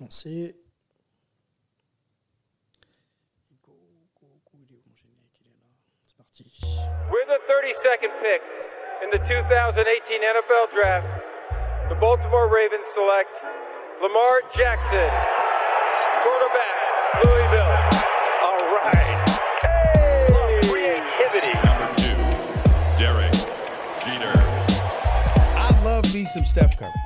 lancer. C'est parti. With a 32nd pick in the 2018 NFL Draft, the Baltimore Ravens select Lamar Jackson, quarterback, Louisville. All right. Hey! Creativity. Number two, Derek Jeter. I love me some Steph Curry.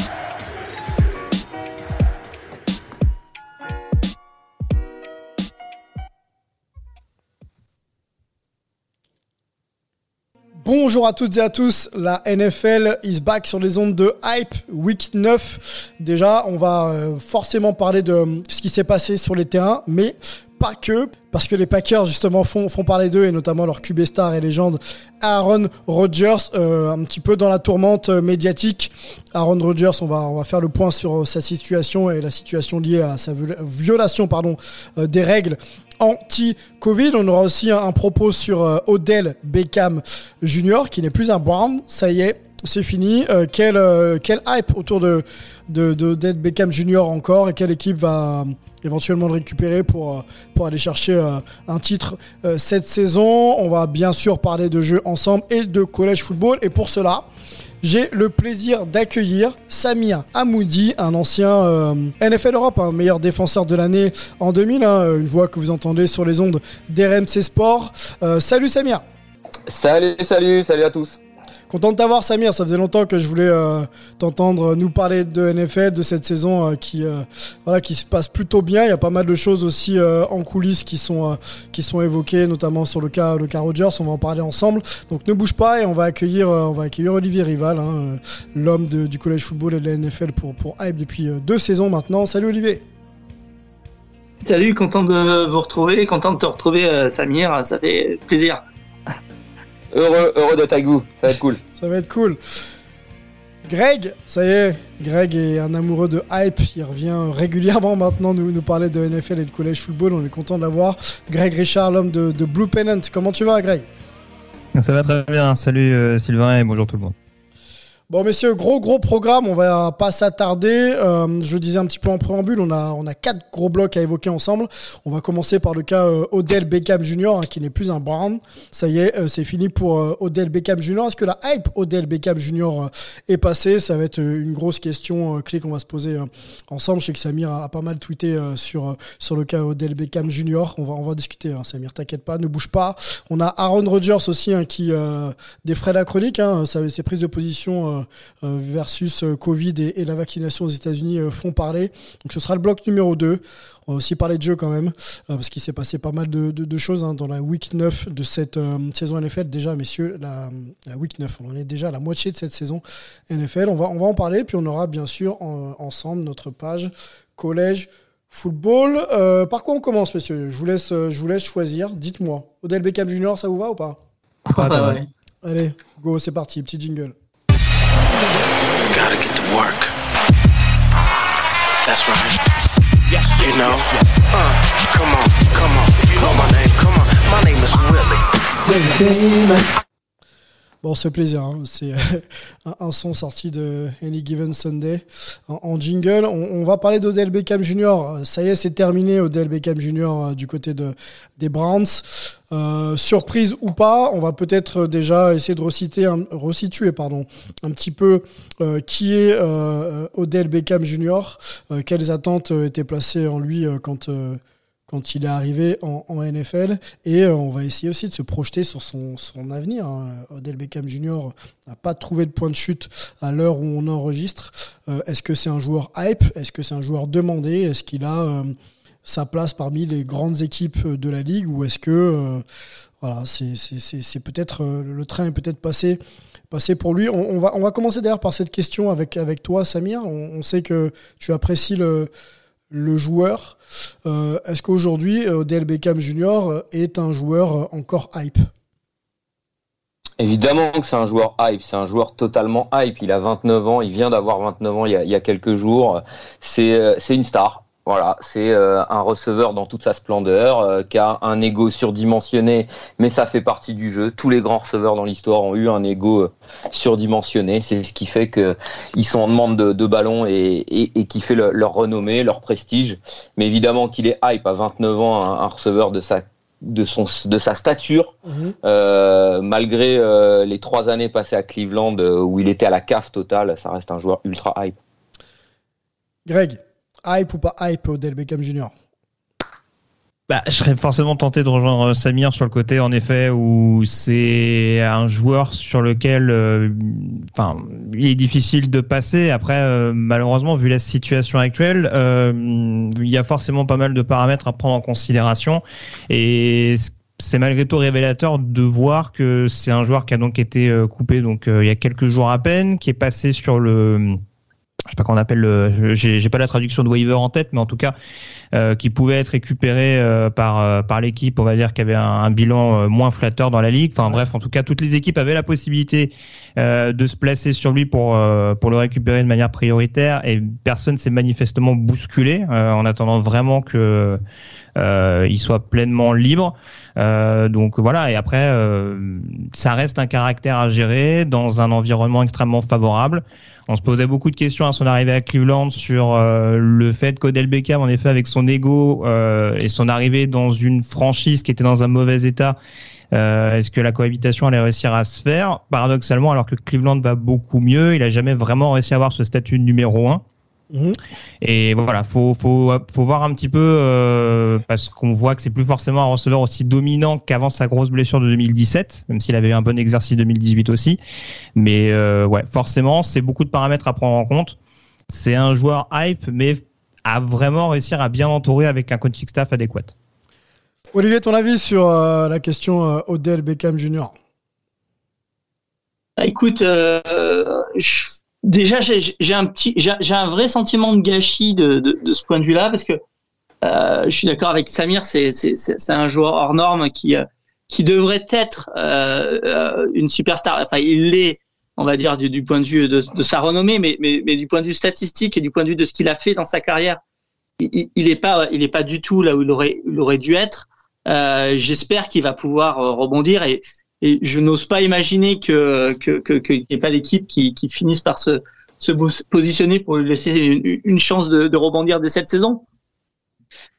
Bonjour à toutes et à tous, la NFL is back sur les ondes de Hype Week 9. Déjà, on va euh, forcément parler de euh, ce qui s'est passé sur les terrains, mais pas que, parce que les Packers justement font, parler d'eux et notamment leur QB star et légende Aaron Rodgers, euh, un petit peu dans la tourmente médiatique. Aaron Rodgers, on va, faire le point sur sa situation et la situation liée à sa viola- violation pardon, des règles anti-Covid. On aura aussi un, propos sur euh, Odell Beckham Jr. qui n'est plus un Brown. Ça y est, c'est fini. Euh, quel, euh, quel hype autour de, de, Beckham Jr. encore et quelle équipe va éventuellement le récupérer pour, pour aller chercher un titre cette saison. On va bien sûr parler de jeux ensemble et de collège football. Et pour cela, j'ai le plaisir d'accueillir Samir Amoudi, un ancien euh, NFL Europe, un meilleur défenseur de l'année en 2000, hein, une voix que vous entendez sur les ondes d'RMC Sport. Euh, salut Samir Salut, salut, salut à tous. Content de t'avoir Samir, ça faisait longtemps que je voulais euh, t'entendre nous parler de NFL, de cette saison euh, qui euh, voilà qui se passe plutôt bien. Il y a pas mal de choses aussi en coulisses qui sont qui sont évoquées, notamment sur le cas le cas Rogers. On va en parler ensemble. Donc ne bouge pas et on va accueillir on va accueillir Olivier Rival, hein, l'homme du collège football et de la NFL pour pour Hype depuis deux saisons maintenant. Salut Olivier. Salut, content de vous retrouver, content de te retrouver Samir, ça fait plaisir. Heureux, heureux d'être avec vous, ça va être cool. Ça va être cool. Greg, ça y est, Greg est un amoureux de hype. Il revient régulièrement maintenant nous, nous parler de NFL et de collège football. On est content de l'avoir. Greg Richard, l'homme de, de Blue Pennant. Comment tu vas, Greg? Ça va très bien. Salut euh, Sylvain et bonjour tout le monde. Bon, messieurs, gros gros programme. On va pas s'attarder. Euh, je le disais un petit peu en préambule. On a on a quatre gros blocs à évoquer ensemble. On va commencer par le cas euh, Odell Beckham Jr. hein, qui n'est plus un Brown. Ça y est, euh, c'est fini pour euh, Odell Beckham Jr. Est-ce que la hype Odell Beckham Jr. est passée? Ça va être une grosse question clé qu'on va se poser ensemble. Je sais que Samir a, pas mal tweeté sur sur le cas Odell Beckham Jr. On va on va discuter. Hein, Samir, t'inquiète pas, ne bouge pas. On a Aaron Rodgers aussi hein, qui défraie la chronique. Hein, ses prises de position. Euh, versus euh, Covid et, et la vaccination aux États-Unis euh, font parler. Donc ce sera le bloc numéro 2. On va aussi parler de jeu quand même, parce qu'il s'est passé pas mal de, de- de choses hein, dans la week 9 de cette saison NFL. Déjà, messieurs, la, la week 9, on en est déjà à la moitié de cette saison NFL. On va, on va en parler, puis on aura bien sûr en- ensemble notre page collège football. Euh, par quoi on commence, messieurs? Je vous, laisse, je vous laisse choisir. Dites-moi. Odell Beckham Jr., ça vous va ou pas? Pas ouais. Allez, go, c'est parti, petit jingle. Gotta get to work. That's right. You know? Uh, come on, come on. You know my name, come on. My name is Willie. Bon, c'est plaisir. hein. C'est un, un son sorti de Any Given Sunday en, jingle. On, va parler d'Odell Beckham Jr. Euh, Ça y est, c'est terminé. Odell Beckham Jr. euh, du côté de, des Browns. Euh, surprise ou pas, on va peut-être déjà essayer de reciter un- resituer pardon, un petit peu euh, qui est euh, Odell Beckham Jr. euh, quelles attentes euh, étaient placées en lui euh, quand euh, quand il est arrivé en, NFL. Et euh, on va essayer aussi de se projeter sur son, son avenir. hein. Odell Beckham Jr. n'a pas trouvé de point de chute à l'heure où on enregistre. Euh, Est-ce que c'est un joueur hype? Est-ce que c'est un joueur demandé? Est-ce qu'il a euh, sa place parmi les grandes équipes de la ligue? Ou est-ce que voilà, c'est peut-être le train est peut-être passé passé pour lui. On, va, on va commencer d'ailleurs par cette question avec, avec toi, Samir. On sait que tu apprécies le, le joueur. Euh, Est-ce qu'aujourd'hui, euh, Odell Beckham Jr. est un joueur euh, encore hype? Évidemment que c'est un joueur hype, c'est un joueur totalement hype. Il a 29 ans, il vient d'avoir 29 ans il y a, quelques jours. Euh, c'est une star. Voilà, c'est euh, un receveur dans toute sa splendeur, euh, qui a un ego surdimensionné, mais ça fait partie du jeu. Tous les grands receveurs dans l'histoire ont eu un ego euh, surdimensionné. C'est ce qui fait que ils sont en demande de, de ballon et, et, et qui fait le- leur renommée, leur prestige. Mais évidemment qu'il est hype à 29 ans, un, un receveur de sa de son de sa stature, euh, malgré euh, les trois années passées à Cleveland euh, où il était à la cave totale, ça reste un joueur ultra hype. Greg, hype ou pas hype Odell Beckham Jr. Bah, je serais forcément tenté de rejoindre Samir sur le côté, en effet, où c'est un joueur sur lequel, euh, il est difficile de passer. Après, euh, malheureusement, vu la situation actuelle, euh, il y a forcément pas mal de paramètres à prendre en considération, et c'est malgré tout révélateur de voir que c'est un joueur qui a donc été euh, coupé donc euh, il y a quelques jours à peine, qui est passé sur le je sais pas qu'on appelle le, j'ai pas la traduction de waiver en tête, mais en tout cas, euh, qui pouvait être récupéré euh, par euh, par l'équipe, on va dire, qui avait un, un bilan euh, moins flatteur dans la ligue. Enfin bref, en tout cas, toutes les équipes avaient la possibilité euh, de se placer sur lui pour euh, pour le récupérer de manière prioritaire, et personne s'est manifestement bousculé euh, en attendant vraiment que euh, il soit pleinement libre. Euh, donc voilà, et après, euh, ça reste un caractère à gérer dans un environnement extrêmement favorable. On se posait beaucoup de questions à son arrivée à Cleveland sur euh, le fait qu'Odell Beckham, en effet, avec son ego euh, et son arrivée dans une franchise qui était dans un mauvais état, euh, est-ce que la cohabitation allait réussir à se faire? Paradoxalement, alors que Cleveland va beaucoup mieux, il a jamais vraiment réussi à avoir ce statut numéro un. Et voilà, faut faut faut voir un petit peu euh, parce qu'on voit que c'est plus forcément un receveur aussi dominant qu'avant sa grosse blessure de 2017, même s'il avait eu un bon exercice 2018 aussi. Mais euh, ouais, forcément, c'est beaucoup de paramètres à prendre en compte. C'est un joueur hype, mais à vraiment réussir à bien l'entourer avec un coaching staff adéquat. Olivier, ton avis sur euh, la question euh, Odell Beckham Jr. Ah, Écoute, euh, je- déjà j'ai un petit, j'ai un vrai sentiment de gâchis de, de, de ce point de vue-là parce que euh, je suis d'accord avec Samir, c'est un joueur hors norme qui euh, qui devrait être euh, euh, une superstar. Enfin, il l'est, on va dire du, du point de vue de, sa renommée, mais, mais mais du point de vue statistique et du point de vue de ce qu'il a fait dans sa carrière, il, il- il est pas il est pas du tout là où il aurait il aurait dû être. Euh, J'espère qu'il va pouvoir euh, rebondir et et je n'ose pas imaginer que que que- qu'il n'y ait pas d'équipe qui, qui finisse par se se positionner pour lui laisser une, une chance de, de rebondir dès cette saison.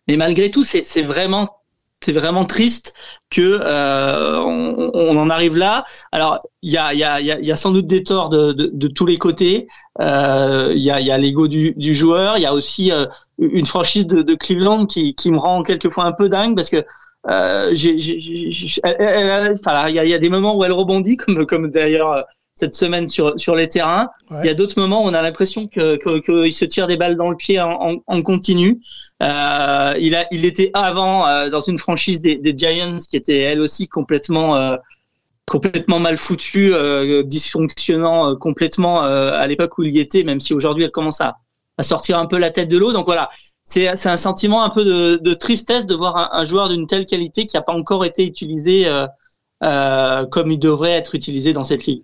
Mais malgré tout, c'est vraiment c'est vraiment triste que euh, on, on en arrive là. Alors il y a il y a y y a sans doute des torts de, de, de tous les côtés. Euh, Il y a il y a l'ego du, du joueur. Il y a aussi euh, une franchise de, de Cleveland qui qui me rend quelquefois un peu dingue parce que euh, j'ai, j'ai, j'ai- j'ai- elle- elle- elle- enfin, là, il y y a des moments où elle rebondit, comme, comme d'ailleurs euh, cette semaine sur, sur les terrains. Il y a d'autres moments où on a l'impression que, que, que il se tire des balles dans le pied en, en, en continu. Euh, il a, il était avant euh, dans une franchise des, des Giants qui était elle aussi complètement, euh, complètement mal foutue, euh, dysfonctionnant euh, complètement à l'époque où il y était, même si aujourd'hui elle commence à, à sortir un peu la tête de l'eau. Donc voilà, c'est un sentiment un peu de, tristesse de voir un, un joueur d'une telle qualité qui n'a pas encore été utilisé euh, euh, comme il devrait être utilisé dans cette ligue.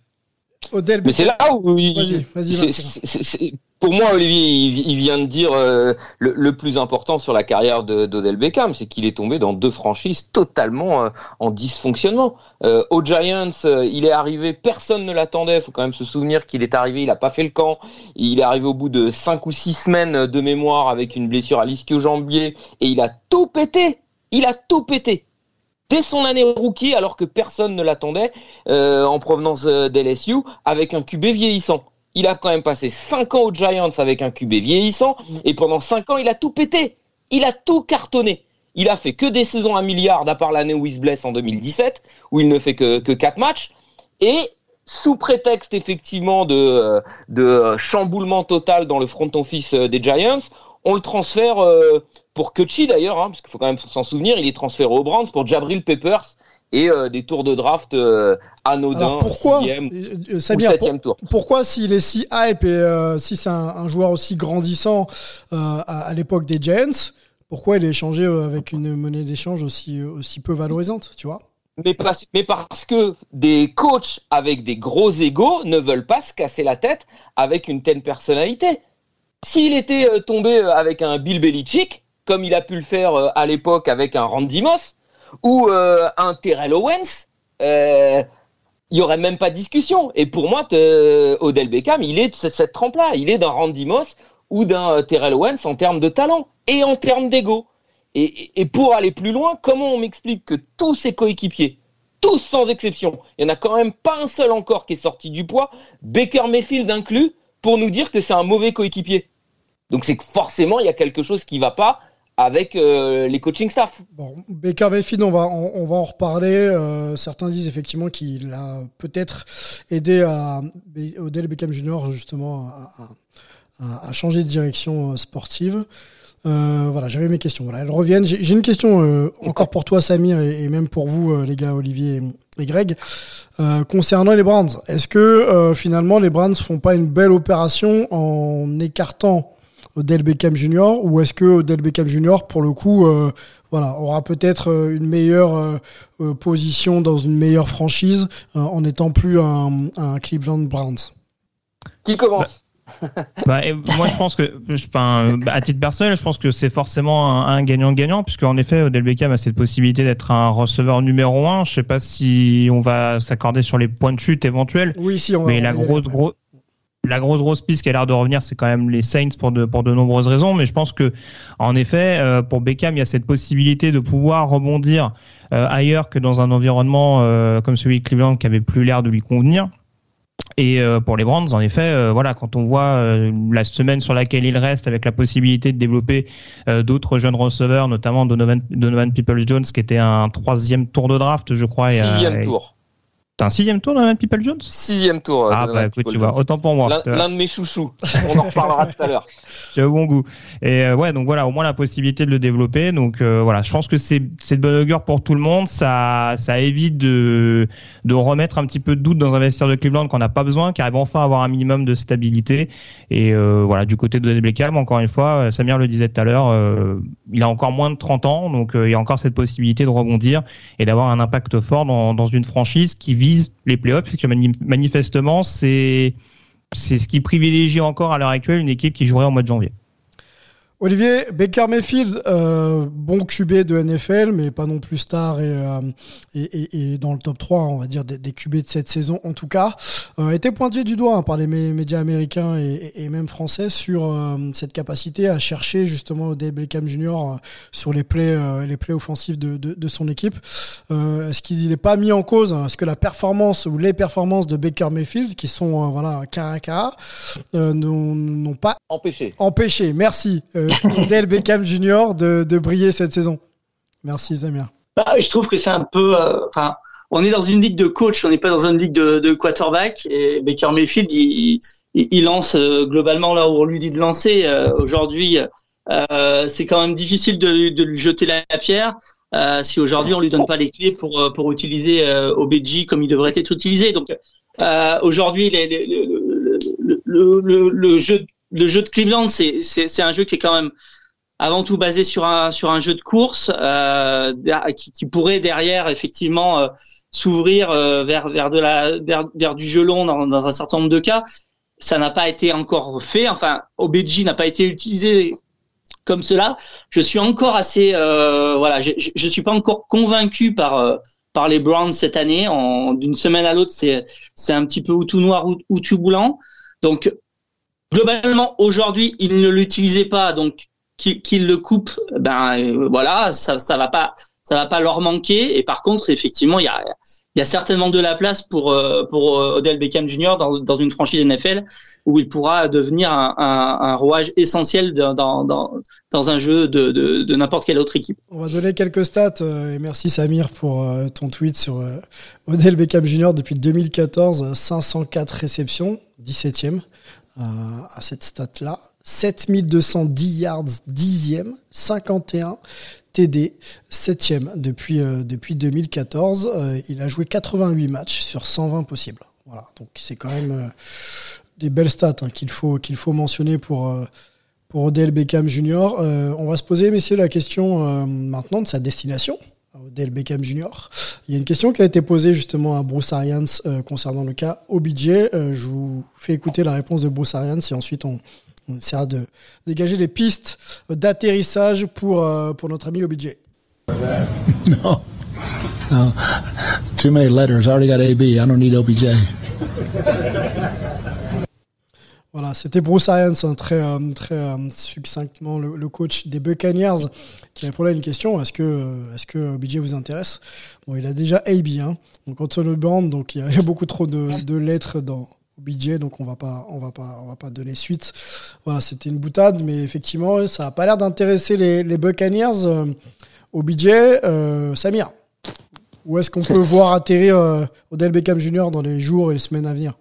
Odell Mais c'est là où il- Vas-y, vas-y, c'est- Vincent. c'est- c'est- pour moi, Olivier, il, il vient de dire euh, le, le plus important sur la carrière de- d'Odell Beckham, c'est qu'il est tombé dans deux franchises totalement euh, en dysfonctionnement. Euh, aux Giants, euh, il est arrivé, personne ne l'attendait. Il faut quand même se souvenir qu'il est arrivé, il n'a pas fait le camp. Il est arrivé au bout de cinq ou six semaines de mémoire avec une blessure à l'ischio-jambier et il a tout pété. Il a tout pété dès son année rookie, alors que personne ne l'attendait, euh, en provenance euh, d'LSU, avec un QB vieillissant. Il a quand même passé 5 ans aux Giants avec un QB vieillissant, et pendant 5 ans, il a tout pété. Il a tout cartonné. Il a fait que des saisons à milliard, à part l'année où il se blesse en 2017, où il ne fait que, que 4 matchs. Et sous prétexte effectivement de, euh, de chamboulement total dans le front office des Giants, on le transfère pour Kutchi d'ailleurs, hein, parce qu'il faut quand même s'en souvenir, il est transféré aux Browns pour Jabril Peppers, et euh, des tours de draft euh, anodins, Alors pourquoi, sixième euh, ou Samir, pour- septième tour. pourquoi s'il est si hype et euh, si c'est un, un joueur aussi grandissant euh, à, à l'époque des Giants, pourquoi il est échangé euh, avec une monnaie d'échange aussi, aussi peu valorisante, tu vois? Mais parce, mais parce que des coachs avec des gros égaux ne veulent pas se casser la tête avec une telle personnalité. S'il était euh, tombé euh, avec un Bill Belichick, comme il a pu le faire euh, à l'époque avec un Randy Moss, ou euh, un Terrell Owens, euh, il y aurait même pas de discussion. Et pour moi, Odell Beckham, il est de ce- cette trempe-là. Il est d'un Randy Moss ou d'un euh, Terrell Owens en termes de talent et en termes d'ego. Et, pour aller plus loin, comment on m'explique que tous ses coéquipiers, tous sans exception, il n'y en a quand même pas un seul encore qui est sorti du poids, Baker Mayfield inclus, pour nous dire que c'est un mauvais coéquipier. Donc c'est que forcément, il y a quelque chose qui va pas avec euh, les coaching staff. Bon, Baker Mayfield, on va, on, va en reparler. Euh, certains disent effectivement qu'il a peut-être aidé à Odell Beckham Jr. justement à, changer de direction euh, sportive. Voilà, j'avais mes questions. Voilà, elles reviennent. J'ai une question encore pour toi, Samir, et, même pour vous, les gars, Olivier et, Greg, concernant les Browns. Est-ce que finalement les Browns font pas une belle opération en écartant Odell Beckham Jr. ou est-ce que Odell Beckham Jr. pour le coup euh, voilà aura peut-être euh, une meilleure euh, position dans une meilleure franchise euh, en n'étant plus un, un Cleveland Browns? Qui commence? Bah, et moi, je pense que, je- enfin, bah, à titre personnel, je pense que c'est forcément un un gagnant-gagnant, puisque en effet, Odell Beckham a cette possibilité d'être un receveur numéro un. Je sais pas si on va s'accorder sur les points de chute éventuels, Oui, si on va. mais la grosse, après. gros, la grosse, grosse piste qui a l'air de revenir, c'est quand même les Saints pour de, pour de nombreuses raisons. Mais je pense que, en effet, euh, pour Beckham, il y a cette possibilité de pouvoir rebondir euh, ailleurs que dans un environnement euh, comme celui de Cleveland qui avait plus l'air de lui convenir. Et pour les Browns, en effet, voilà, quand on voit la semaine sur laquelle il reste, avec la possibilité de développer d'autres jeunes receveurs, notamment Donovan, Donovan Peoples-Jones, qui était un troisième tour de draft, je crois. Sixième et- tour. T'as un sixième tour, Donovan Peoples-Jones Sixième tour. euh, Ah bah écoute, tu vois, autant pour moi. L'un de mes chouchous. On en reparlera tout à l'heure. Tu as bon goût. Et euh, ouais, donc voilà, au moins la possibilité de le développer. Donc euh, voilà, je pense que c'est de bonne augure pour tout le monde. Ça ça évite de de remettre un petit peu de doute dans un vestiaire de Cleveland qu'on n'a pas besoin, qui arrive enfin à avoir un minimum de stabilité. Et euh, voilà, du côté de Beckham, encore une fois, Samir le disait tout à l'heure, il a encore moins de 30 ans, donc il y a encore cette possibilité de rebondir et d'avoir un impact fort dans dans une franchise qui les playoffs, puisque mani- manifestement c'est c'est ce qui privilégie encore à l'heure actuelle une équipe qui jouerait au mois de janvier. Olivier, Baker Mayfield, euh, bon QB de NFL, mais pas non plus star et, euh, et, et- et dans le top 3, on va dire, des, des QB de cette saison en tout cas, euh, été pointé du doigt hein, par les mé- médias américains et, même français sur cette capacité à chercher justement Odell Beckham Jr. sur les plays, les plays offensifs de, de, de son équipe. Est-ce qu'il n'est pas mis en cause hein, Est-ce que la performance ou les performances de Baker Mayfield, qui sont voilà cas à cas, n'ont pas Empêché. empêché, merci, Odell Beckham Jr. De, briller cette saison. Merci Samir. Bah, je trouve que c'est un peu. euh, on est dans une ligue de coach, on n'est pas dans une ligue de, quarterback. Et Baker Mayfield, il, lance euh, globalement là où on lui dit de lancer. Euh, Aujourd'hui, c'est quand même difficile de, lui jeter la, pierre. si aujourd'hui on lui donne pas les clés pour pour utiliser euh, OBJ comme il devrait être utilisé. Donc aujourd'hui, le, le jeu le jeu de Cleveland, c'est un jeu qui est quand même avant tout basé sur un sur un jeu de course euh, qui, qui pourrait derrière effectivement euh, s'ouvrir euh, vers vers de vers, vers du jeu long dans, dans un certain nombre de cas. Ça n'a pas été encore fait. Enfin, OBJ n'a pas été utilisé comme cela. Je suis encore assez euh, voilà, je, je, suis pas encore convaincu par euh, par les Browns cette année. D'une semaine à l'autre, c'est c'est un petit peu ou tout noir ou, ou tout blanc. Donc globalement aujourd'hui, il ne l'utilisait pas, donc qu'il qu'il le coupe, ben euh, voilà, ça ça va pas ça va pas leur manquer. Et par contre, effectivement, il y a il y a certainement de la place pour euh, euh, Odell Beckham Jr. dans dans une franchise NFL où il pourra devenir un, rouage essentiel dans dans dans, un jeu de de, de n'importe quelle autre équipe. On va donner quelques stats et merci Samir pour ton tweet sur Odell Beckham Jr. depuis 2014, euh, 504 réceptions, 17e euh, à cette stat-là, 7210 yards, 10e, 51 TD, 7 depuis, euh, depuis 2014. Euh, il a joué 88 matchs sur 120 possibles. Voilà, donc c'est quand même euh, des belles stats hein, qu'il faut, qu'il faut mentionner pour, euh, pour Odell Beckham Jr. Euh, on va se poser, messieurs, la question euh, maintenant de sa destination. Odell Beckham Jr. Il y a une question qui a été posée justement à Bruce Arians euh, concernant le cas OBJ. Euh, je vous fais écouter la réponse de Bruce Arians et ensuite on, on essaiera de dégager des pistes d'atterrissage pour, euh, pour notre ami OBJ. No. No. Too many letters. I already got AB. I don't need OBJ. Voilà, c'était Bruce Arians, hein, très, euh, très euh, succinctement le, coach des Buccaneers, qui répondait à une question est-ce que, euh, est-ce que vous intéresse? Bon, il a déjà AB, hein, donc Antonio Brown, donc il y, a, beaucoup trop de, lettres dans OBJ, donc on va pas, on va pas, on va pas donner suite. Voilà, c'était une boutade, mais effectivement, ça a pas l'air d'intéresser les, Buccaneers. Euh, Samir, où est-ce qu'on peut voir atterrir Odell Beckham Jr. dans les jours et les semaines à venir?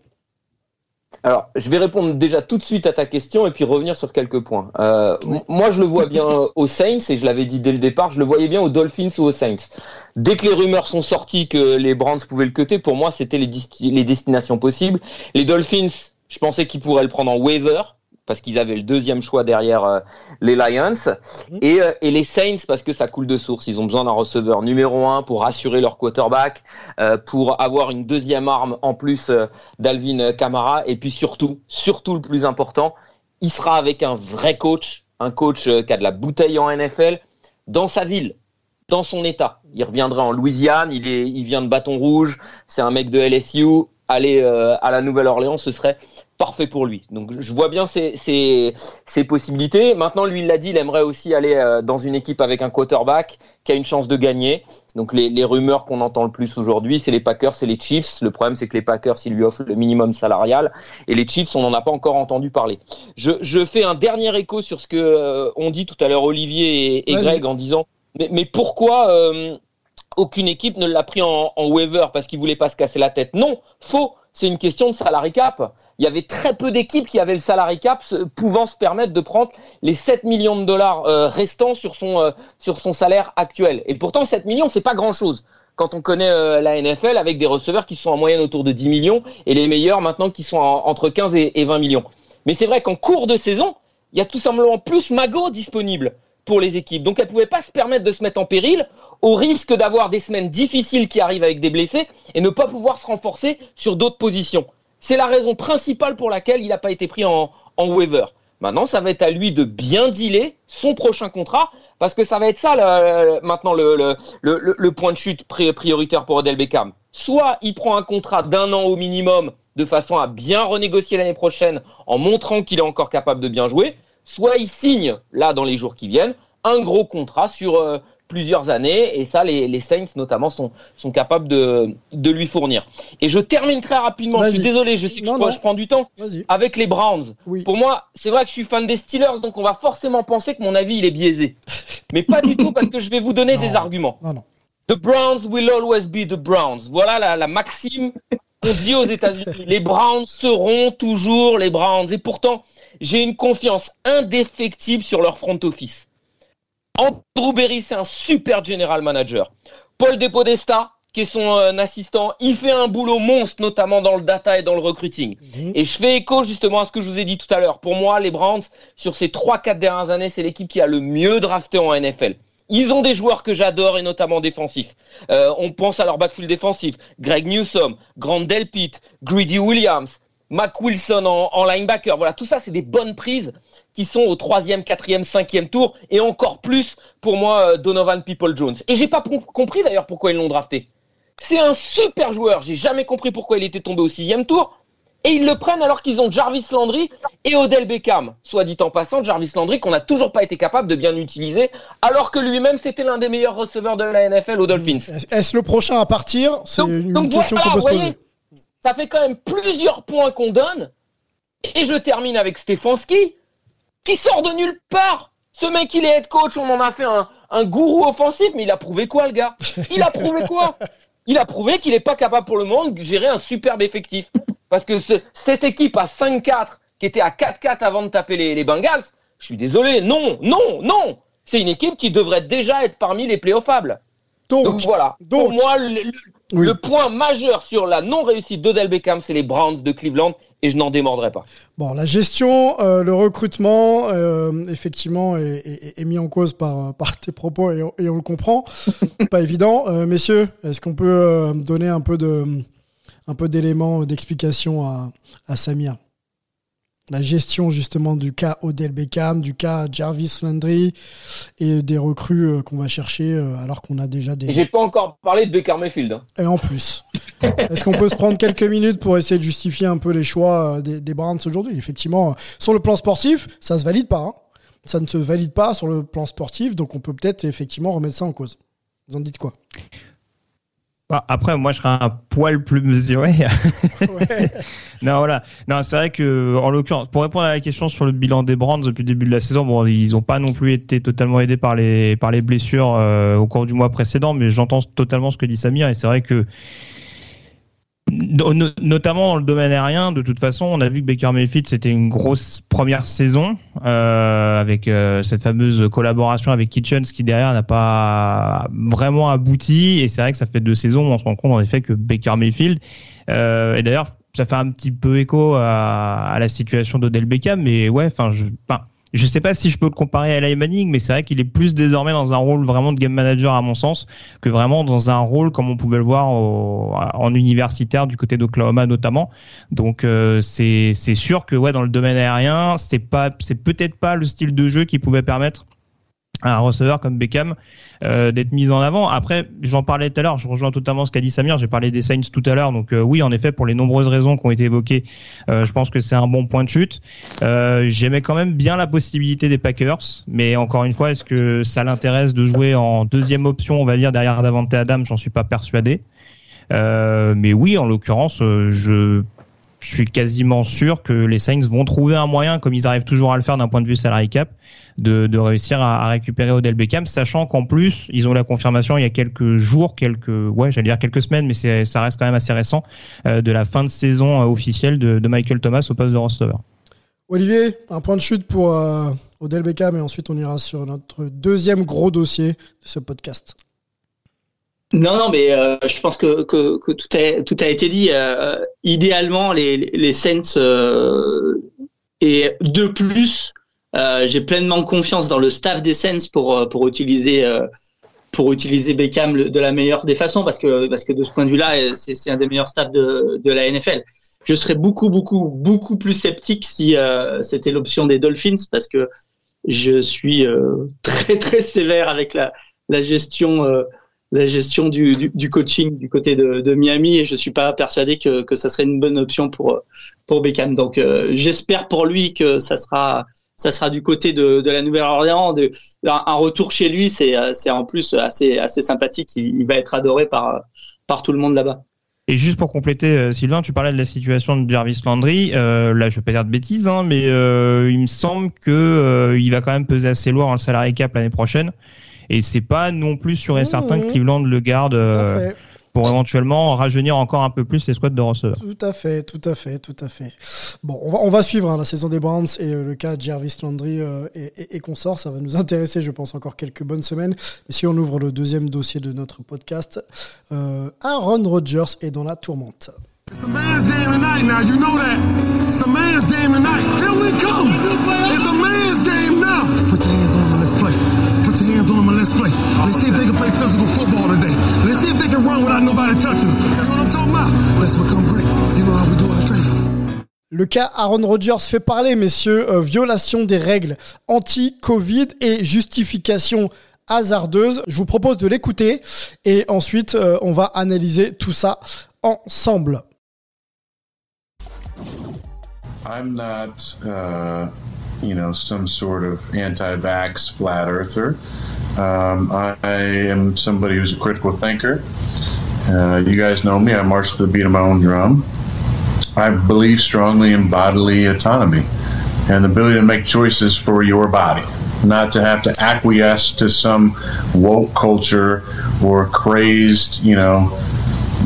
Alors, je vais répondre déjà tout de suite à ta question et puis revenir sur quelques points. Euh, Moi, je le vois bien aux Saints et je l'avais dit dès le départ, je le voyais bien aux Dolphins ou aux Saints. Dès que les rumeurs sont sorties que les Browns pouvaient le cuter, pour moi, c'était les, les destinations possibles. Les Dolphins, je pensais qu'ils pourraient le prendre en waiver parce qu'ils avaient le deuxième choix derrière euh, les Lions et, euh, et les Saints parce que ça coule de source. Ils ont besoin d'un receveur numéro un pour rassurer leur quarterback, euh, pour avoir une deuxième arme en plus d'Alvin Kamara et puis surtout, surtout le plus important, il sera avec un vrai coach, un coach qui a de la bouteille en NFL dans sa ville, dans son état. Il reviendra en Louisiane, il est, il vient de Bâton Rouge, c'est un mec de LSU. Aller euh, à la Nouvelle-Orléans, ce serait parfait pour lui. Donc je vois bien ses, ses, ses possibilités. Maintenant, lui, il l'a dit, il aimerait aussi aller euh, dans une équipe avec un quarterback qui a une chance de gagner. Donc les, les rumeurs qu'on entend le plus aujourd'hui, c'est les Packers, c'est les Chiefs. Le problème, c'est que les Packers, ils lui offrent le minimum salarial. Et les Chiefs, on n'en a pas encore entendu parler. Je, je fais un dernier écho sur ce que euh, on dit tout à l'heure Olivier et. Greg en disant, mais, mais pourquoi euh, aucune équipe ne l'a pris en, waiver parce qu'il voulait pas se casser la tête. Non, faux. C'est une question de salary cap. Il y avait très peu d'équipes qui avaient le salary cap pouvant se permettre de prendre les 7 millions de dollars euh, restants sur son, euh, sur son salaire actuel. Et pourtant, 7 millions, c'est pas grand chose quand on connaît euh, la NFL avec des receveurs qui sont en moyenne autour de 10 millions et les meilleurs maintenant qui sont en- entre 15 et, et 20 millions. Mais c'est vrai qu'en cours de saison, il y a tout simplement plus Mago disponible pour les équipes. Donc elles ne pouvaient pas se permettre de se mettre en péril au risque d'avoir des semaines difficiles qui arrivent avec des blessés et ne pas pouvoir se renforcer sur d'autres positions. C'est la raison principale pour laquelle il n'a pas été pris en, waiver. Maintenant, ça va être à lui de bien dealer son prochain contrat parce que ça va être ça maintenant le, point de chute pri- prioritaire pour Odell Beckham. Soit il prend un contrat d'un an au minimum de façon à bien renégocier l'année prochaine en montrant qu'il est encore capable de bien jouer, soit il signe là dans les jours qui viennent un gros contrat sur euh, plusieurs années et ça les, les Saints notamment sont, sont capables de, de lui fournir. Et je termine très rapidement, je suis désolé, je sais que Non, je, non. je prends du temps avec les Browns. Oui. Pour moi, c'est vrai que je suis fan des Steelers, donc on va forcément penser que mon avis il est biaisé. Mais pas du tout parce que je vais vous donner Non. des arguments. The Browns will always be the Browns. Voilà la, la maxime qu'on dit aux États-Unis. Les Browns seront toujours les Browns. Et pourtant, j'ai une confiance indéfectible sur leur front office. Andrew Berry, c'est un super general manager. Paul Depodesta, qui est son euh, assistant, il fait un boulot monstre, notamment dans le data et dans le recruiting. Mhm. Et je fais écho justement à ce que je vous ai dit tout à l'heure. Pour moi, les Browns, sur ces 3-4 dernières années, c'est l'équipe qui a le mieux drafté en NFL. Ils ont des joueurs que j'adore et notamment défensifs. Euh, on pense à leur backfield défensif. Greg Newsom, Grant Delpit, Greedy Williams, Mac Wilson en, en linebacker. Voilà, tout ça, c'est des bonnes prises qui sont au troisième, quatrième, cinquième tour et encore plus pour moi euh, Donovan People Jones. Et j'ai pas compris d'ailleurs pourquoi ils l'ont drafté. C'est un super joueur. J'ai jamais compris pourquoi il était tombé au sixième tour. Et ils le prennent alors qu'ils ont Jarvis Landry et Odell Beckham. Soit dit en passant, Jarvis Landry qu'on n'a toujours pas été capable de bien utiliser, alors que lui-même c'était l'un des meilleurs receveurs de la NFL aux Dolphins. Est- Est-ce le prochain à partir? C'est une donc question voilà, qu'on peut se poser. voyez, Ça fait quand même plusieurs points qu'on donne. Et je termine avec Stefanski, qui sort de nulle part. Ce mec, il est head coach, on en a fait un, gourou offensif, mais il a prouvé quoi, le gars? Il a prouvé quoi? Il a prouvé qu'il n'est pas capable pour le moment de gérer un superbe effectif. Parce que ce- cette équipe à 5-4, qui était à 4-4 avant de taper les Bengals, je suis désolé, non, non, non c'est une équipe qui devrait déjà être parmi les playoffables. Donc, Donc voilà. donc- Pour moi, le, le- Oui. le point majeur sur la non-réussite d'Odell Beckham, c'est les Browns de Cleveland, et je n'en démordrai pas. Bon, la gestion, euh, le recrutement, euh, effectivement, est, est- est mis en cause par, par tes propos et, on- et on le comprend. Pas évident. Euh, messieurs, est-ce qu'on peut donner un peu de, un peu d'éléments d'explication à, à Samir? La gestion justement du cas Odell Beckham, du cas Jarvis Landry et des recrues euh, qu'on va chercher euh, alors qu'on a déjà Et des. j'ai pas encore parlé de Baker Mayfield. hein. Et en plus, est-ce qu'on peut se prendre quelques minutes pour essayer de justifier un peu les choix euh, des, des Browns aujourd'hui? Effectivement, sur le plan sportif, ça se valide pas. hein. Ça ne se valide pas sur le plan sportif, donc on peut peut-être effectivement remettre ça en cause. Vous en dites quoi? Bah, après, moi, je serais un poil plus mesuré. Ouais. non, voilà. Non, c'est vrai que, en l'occurrence, pour répondre à la question sur le bilan des Brands depuis le début de la saison, bon, ils n'ont pas non plus été totalement aidés par les par les blessures euh, au cours du mois précédent, mais j'entends totalement ce que dit Samir et c'est vrai que notamment dans le domaine aérien, de toute façon, on a vu que Baker Mayfield c'était une grosse première saison euh, avec euh, cette fameuse collaboration avec Kitchens qui derrière n'a pas vraiment abouti. Et c'est vrai que ça fait deux saisons où on se rend compte en effet que Baker Mayfield euh, et d'ailleurs ça fait un petit peu écho à, à la situation d'Odell Beckham mais ouais enfin je enfin, je sais pas si je peux le comparer à Eli Manning, mais c'est vrai qu'il est plus désormais dans un rôle vraiment de game manager à mon sens que vraiment dans un rôle comme on pouvait le voir au- en universitaire du côté d'Oklahoma notamment. Donc euh, c'est sûr que ouais dans le domaine aérien c'est pas c'est peut-être pas le style de jeu qui pouvait permettre à un receveur comme Beckham euh, d'être mis en avant. Après, j'en parlais tout à l'heure, je rejoins totalement ce qu'a dit Samir, j'ai parlé des Saints tout à l'heure, donc euh, oui, en effet, pour les nombreuses raisons qui ont été évoquées, euh, je pense que c'est un bon point de chute. Euh, J'aimais quand même bien la possibilité des Packers, mais encore une fois, est-ce que ça l'intéresse de jouer en deuxième option, on va dire, derrière Davante Adam J'en suis pas persuadé. Euh, mais oui, en l'occurrence, euh, je je suis quasiment sûr que les Saints vont trouver un moyen, comme ils arrivent toujours à le faire d'un point de vue salary cap, de, de réussir à, à récupérer Odell Beckham, sachant qu'en plus, ils ont la confirmation il y a quelques jours, quelques, ouais, j'allais dire quelques semaines, mais ça reste quand même assez récent, euh, de la fin de saison euh, officielle de, de Michael Thomas au poste de receveur. Olivier, un point de chute pour euh, Odell Beckham et ensuite on ira sur notre deuxième gros dossier de ce podcast. Non, non, mais euh, je pense que, que, que tout, a, tout a été dit. Euh, idéalement, les, les Saints euh, et de plus, euh, j'ai pleinement confiance dans le staff des Saints pour euh, pour utiliser euh, pour utiliser Beckham de la meilleure des façons parce que parce que de ce point de vue-là, euh, c'est un des meilleurs staffs de de la NFL. Je serais beaucoup beaucoup beaucoup plus sceptique si euh, c'était l'option des Dolphins parce que je suis euh, très très sévère avec la la gestion euh, la gestion du, du, coaching du côté de, Miami et je suis pas persuadé que, que ça serait une bonne option pour pour Beckham. Donc euh, j'espère pour lui que ça sera ça sera du côté de, de la Nouvelle-Orléans. De, un, un retour chez lui, c'est euh, c'est en plus assez assez sympathique. Il, il va être adoré par par tout le monde là-bas. Et juste pour compléter, euh, Sylvain, tu parlais de la situation de Jarvis Landry. Euh, là, je vais pas dire de bêtises, hein, mais euh, il me semble que euh, il va quand même peser assez lourd dans le salarié cap l'année prochaine. Et c'est pas non plus sûr et certain que Cleveland le garde Tout à fait. pour éventuellement rajeunir encore un peu plus les squads de receveurs. Tout à fait, tout à fait, tout à fait. Bon, on va, on va suivre hein, la saison des Browns et euh, le cas de Jarvis Landry euh, et, et, et consorts. Ça va nous intéresser, je pense, encore quelques bonnes semaines. Mais si on ouvre le deuxième dossier de notre podcast, euh, Aaron Rodgers est dans la tourmente. It's a man's game tonight now, you know that. It's a man's game tonight. Here we come. It's a man's game now. Put your hands on him and let's play. Put your hands on him and let's play. Let's see if they can play physical football today. Can run without nobody touching them. You know what I'm talking about? Let's become great. You know how we do our thing. Le cas Aaron Rodgers fait parler, messieurs. Euh, violation des règles anti-Covid et justification hasardeuse. Je vous propose de l'écouter et ensuite euh, on va analyser tout ça ensemble. I'm not, uh, you know, some sort of anti-vax flat earther. Um, I, am somebody who's a critical thinker. Uh, you guys know me. I march to the beat of my own drum. I believe strongly in bodily autonomy and the ability to make choices for your body, not to have to acquiesce to some woke culture or crazed, you know,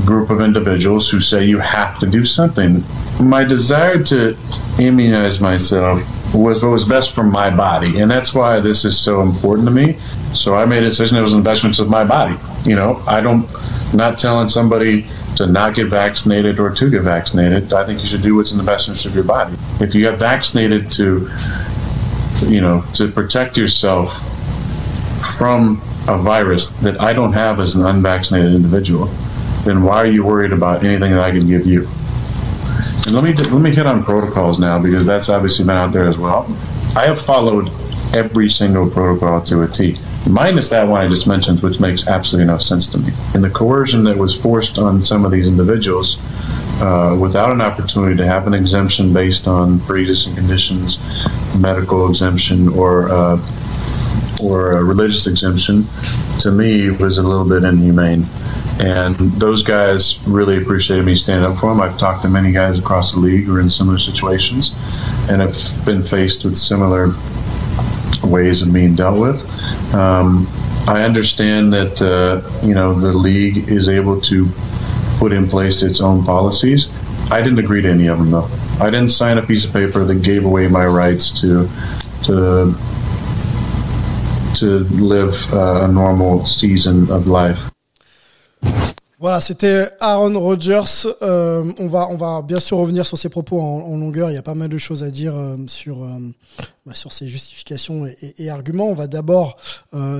group of individuals who say you have to do something. My desire to immunize myself was what was best for my body, and that's why this is so important to me. So I made a decision it was in the best interest of my body. You know, I don't not telling somebody to not get vaccinated or to get vaccinated. I think you should do what's in the best interest of your body. If you get vaccinated to, you know, to protect yourself from a virus that I don't have as an unvaccinated individual, then why are you worried about anything that I can give you? And let me let me hit on protocols now because that's obviously been out there as well. I have followed every single protocol to a T, minus that one I just mentioned, which makes absolutely no sense to me. And the coercion that was forced on some of these individuals uh, without an opportunity to have an exemption based on pre-existing conditions, medical exemption, or uh, or a religious exemption, to me was a little bit inhumane. And those guys really appreciated me standing up for them. I've talked to many guys across the league who are in similar situations and have been faced with similar ways of being dealt with. Um, I understand that uh, you know the league is able to put in place its own policies. I didn't agree to any of them though. I didn't sign a piece of paper that gave away my rights to to to live uh, a normal season of life. Voilà, c'était Aaron Rodgers. Euh, on va, on va bien sûr revenir sur ses propos en, longueur. Il y a pas mal de choses à dire euh, sur, euh, bah, sur ses justifications et, arguments. On va d'abord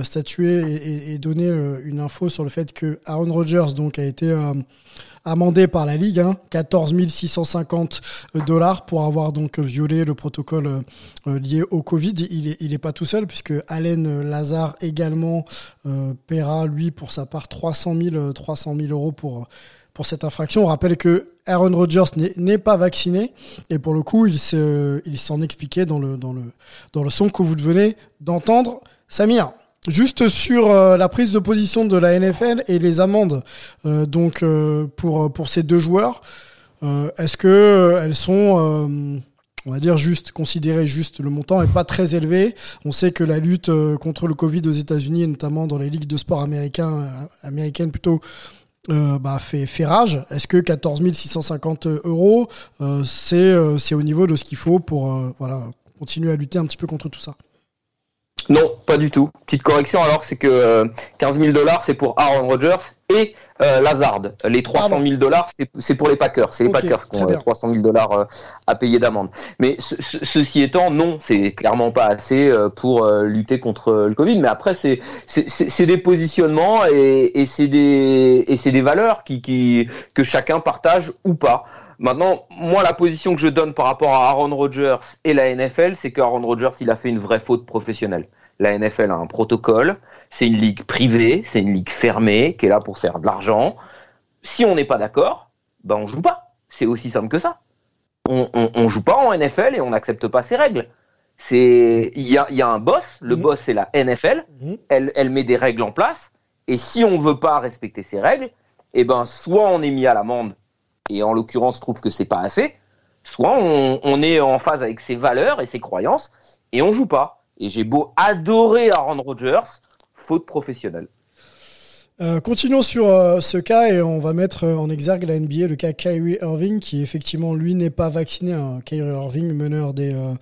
statuer et, et, donner une info sur le fait que Aaron Rodgers donc a été amendé par la Ligue, hein, 14 650 dollars pour avoir donc violé le protocole euh, lié au Covid. Il est, il est pas tout seul puisque Allen Lazare également euh, paiera lui pour sa part 300 000, 300 000 euros pour cette infraction. On rappelle que Aaron Rodgers n'est pas vacciné et pour le coup il s'en expliquait dans le dans le dans le son que vous venez d'entendre. Samir. Juste sur euh, la prise de position de la NFL et les amendes euh, donc euh, pour ces deux joueurs, est-ce que elles sont on va dire juste considérées juste le montant est pas très élevé? On sait que la lutte contre le Covid aux États-Unis et notamment dans les ligues de sport américaines plutôt bah, fait, rage. Est-ce que 14 650 euros c'est c'est au niveau de ce qu'il faut pour voilà continuer à lutter un petit peu contre tout ça? Non, pas du tout. Petite correction alors, c'est que euh, 15 000 dollars c'est pour Aaron Rodgers et euh, Lazard. Les 300 000 dollars c'est pour les Packers. C'est les okay, Packers qui ont 300 000 dollars euh, à payer d'amende. Mais ce, ce, ceci étant, non, c'est clairement pas assez euh, pour euh, lutter contre le Covid. Mais après, c'est des positionnements et, et c'est des et c'est des valeurs qui, qui que chacun partage ou pas. Maintenant, moi, la position que je donne par rapport à Aaron Rodgers et la NFL, c'est qu'Aaron Rodgers, il a fait une vraie faute professionnelle. La NFL a un protocole, c'est une ligue privée, c'est une ligue fermée, qui est là pour faire de l'argent. Si on n'est pas d'accord, ben on joue pas. C'est aussi simple que ça. On, on, on, joue pas en NFL et on n'accepte pas ces règles. C'est il y a, y a, un boss, le mmh. boss c'est la NFL, mmh. elle, elle met des règles en place et si on veut pas respecter ces règles, eh ben soit on est mis à l'amende et en l'occurrence trouve que c'est pas assez, soit on, est en phase avec ses valeurs et ses croyances et on joue pas. Et j'ai beau adorer Aaron Rodgers, faute professionnelle. Euh, continuons sur euh, ce cas et on va mettre en exergue la NBA le cas Kyrie Irving qui effectivement lui n'est pas vacciné. Hein. Kyrie Irving, meneur des euh,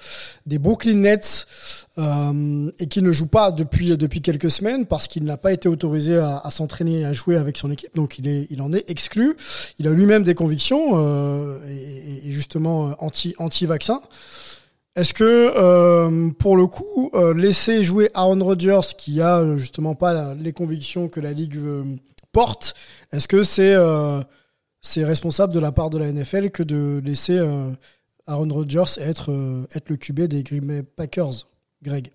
des Brooklyn Nets euh, et qui ne joue pas depuis depuis quelques semaines parce qu'il n'a pas été autorisé à, s'entraîner et à jouer avec son équipe. Donc il est il en est exclu. Il a lui-même des convictions euh, et, et, justement anti anti vaccin. Est-ce que euh, pour le coup, euh, laisser jouer Aaron Rodgers, qui a euh, justement pas les convictions que la ligue porte, est-ce que c'est c'est responsable de la part de la NFL que de laisser Aaron Rodgers être être le QB des Green Packers, Greg?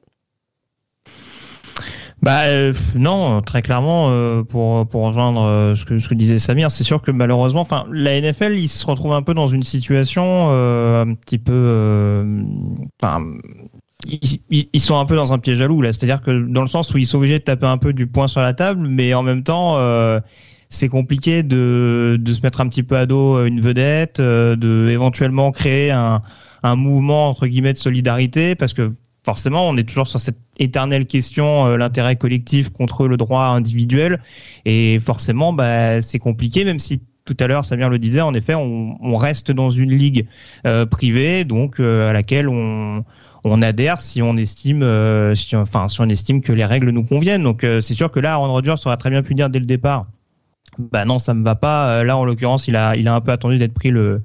Bah euh, non, très clairement euh, pour pour rejoindre euh, ce que ce que disait Samir, c'est sûr que malheureusement, enfin la NFL, il se retrouve un peu dans une situation un petit peu, enfin ils, ils, sont un peu dans un piège à loup là, c'est-à-dire que dans le sens où ils sont obligés de taper un peu du poing sur la table, mais en même temps c'est compliqué de, de se mettre un petit peu à dos une vedette, de éventuellement créer un, un mouvement entre guillemets de solidarité parce que forcément, on est toujours sur cette éternelle question, euh, l'intérêt collectif contre le droit individuel. Et forcément, bah, c'est compliqué, même si tout à l'heure, Samir le disait, en effet, on, on reste dans une ligue euh, privée, donc euh, à laquelle on, on adhère si on estime, euh, si, enfin, si on estime que les règles nous conviennent. Donc euh, c'est sûr que là, Aaron Rodgers aurait très bien pu dire dès le départ. Bah non, ça me va pas. Euh, Là, en l'occurrence, il a, il a un peu attendu d'être pris le,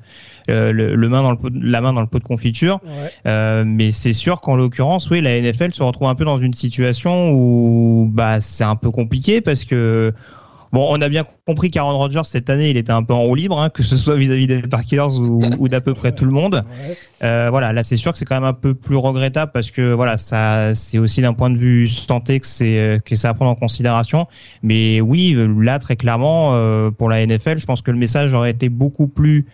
euh, le, le main dans le pot, la main dans le pot de confiture. Euh, mais c'est sûr qu'en l'occurrence, oui, la NFL se retrouve un peu dans une situation où bah c'est un peu compliqué parce que Bon, on a bien compris qu'Aaron Rodgers cette année, il était un peu en roue libre, hein, que ce soit vis-à-vis des Packers ou, ou d'à peu près tout le monde. Euh, voilà, là c'est sûr que c'est quand même un peu plus regrettable parce que voilà, ça, c'est aussi d'un point de vue santé que c'est euh, que ça à prendre en considération. Mais oui, là très clairement euh, pour la NFL, je pense que le message aurait été beaucoup plus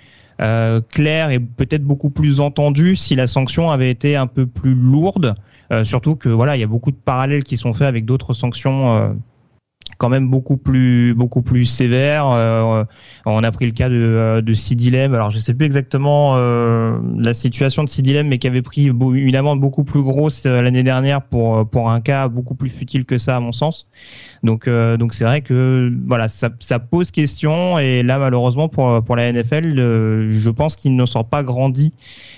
euh, clair et peut-être beaucoup plus entendu si la sanction avait été un peu plus lourde. Euh, surtout que voilà, il y a beaucoup de parallèles qui sont faits avec d'autres sanctions. Euh, quand même beaucoup plus beaucoup plus sévère. Euh, on a pris le cas de, euh, de Sidilem. Alors je sais plus exactement euh, la situation de Sidilem, mais qui avait pris une amende beaucoup plus grosse euh, l'année dernière pour pour un cas beaucoup plus futile que ça à mon sens. Donc euh, donc c'est vrai que voilà ça, ça pose question et là malheureusement pour pour la NFL, euh, je pense qu'il ne sort pas grandi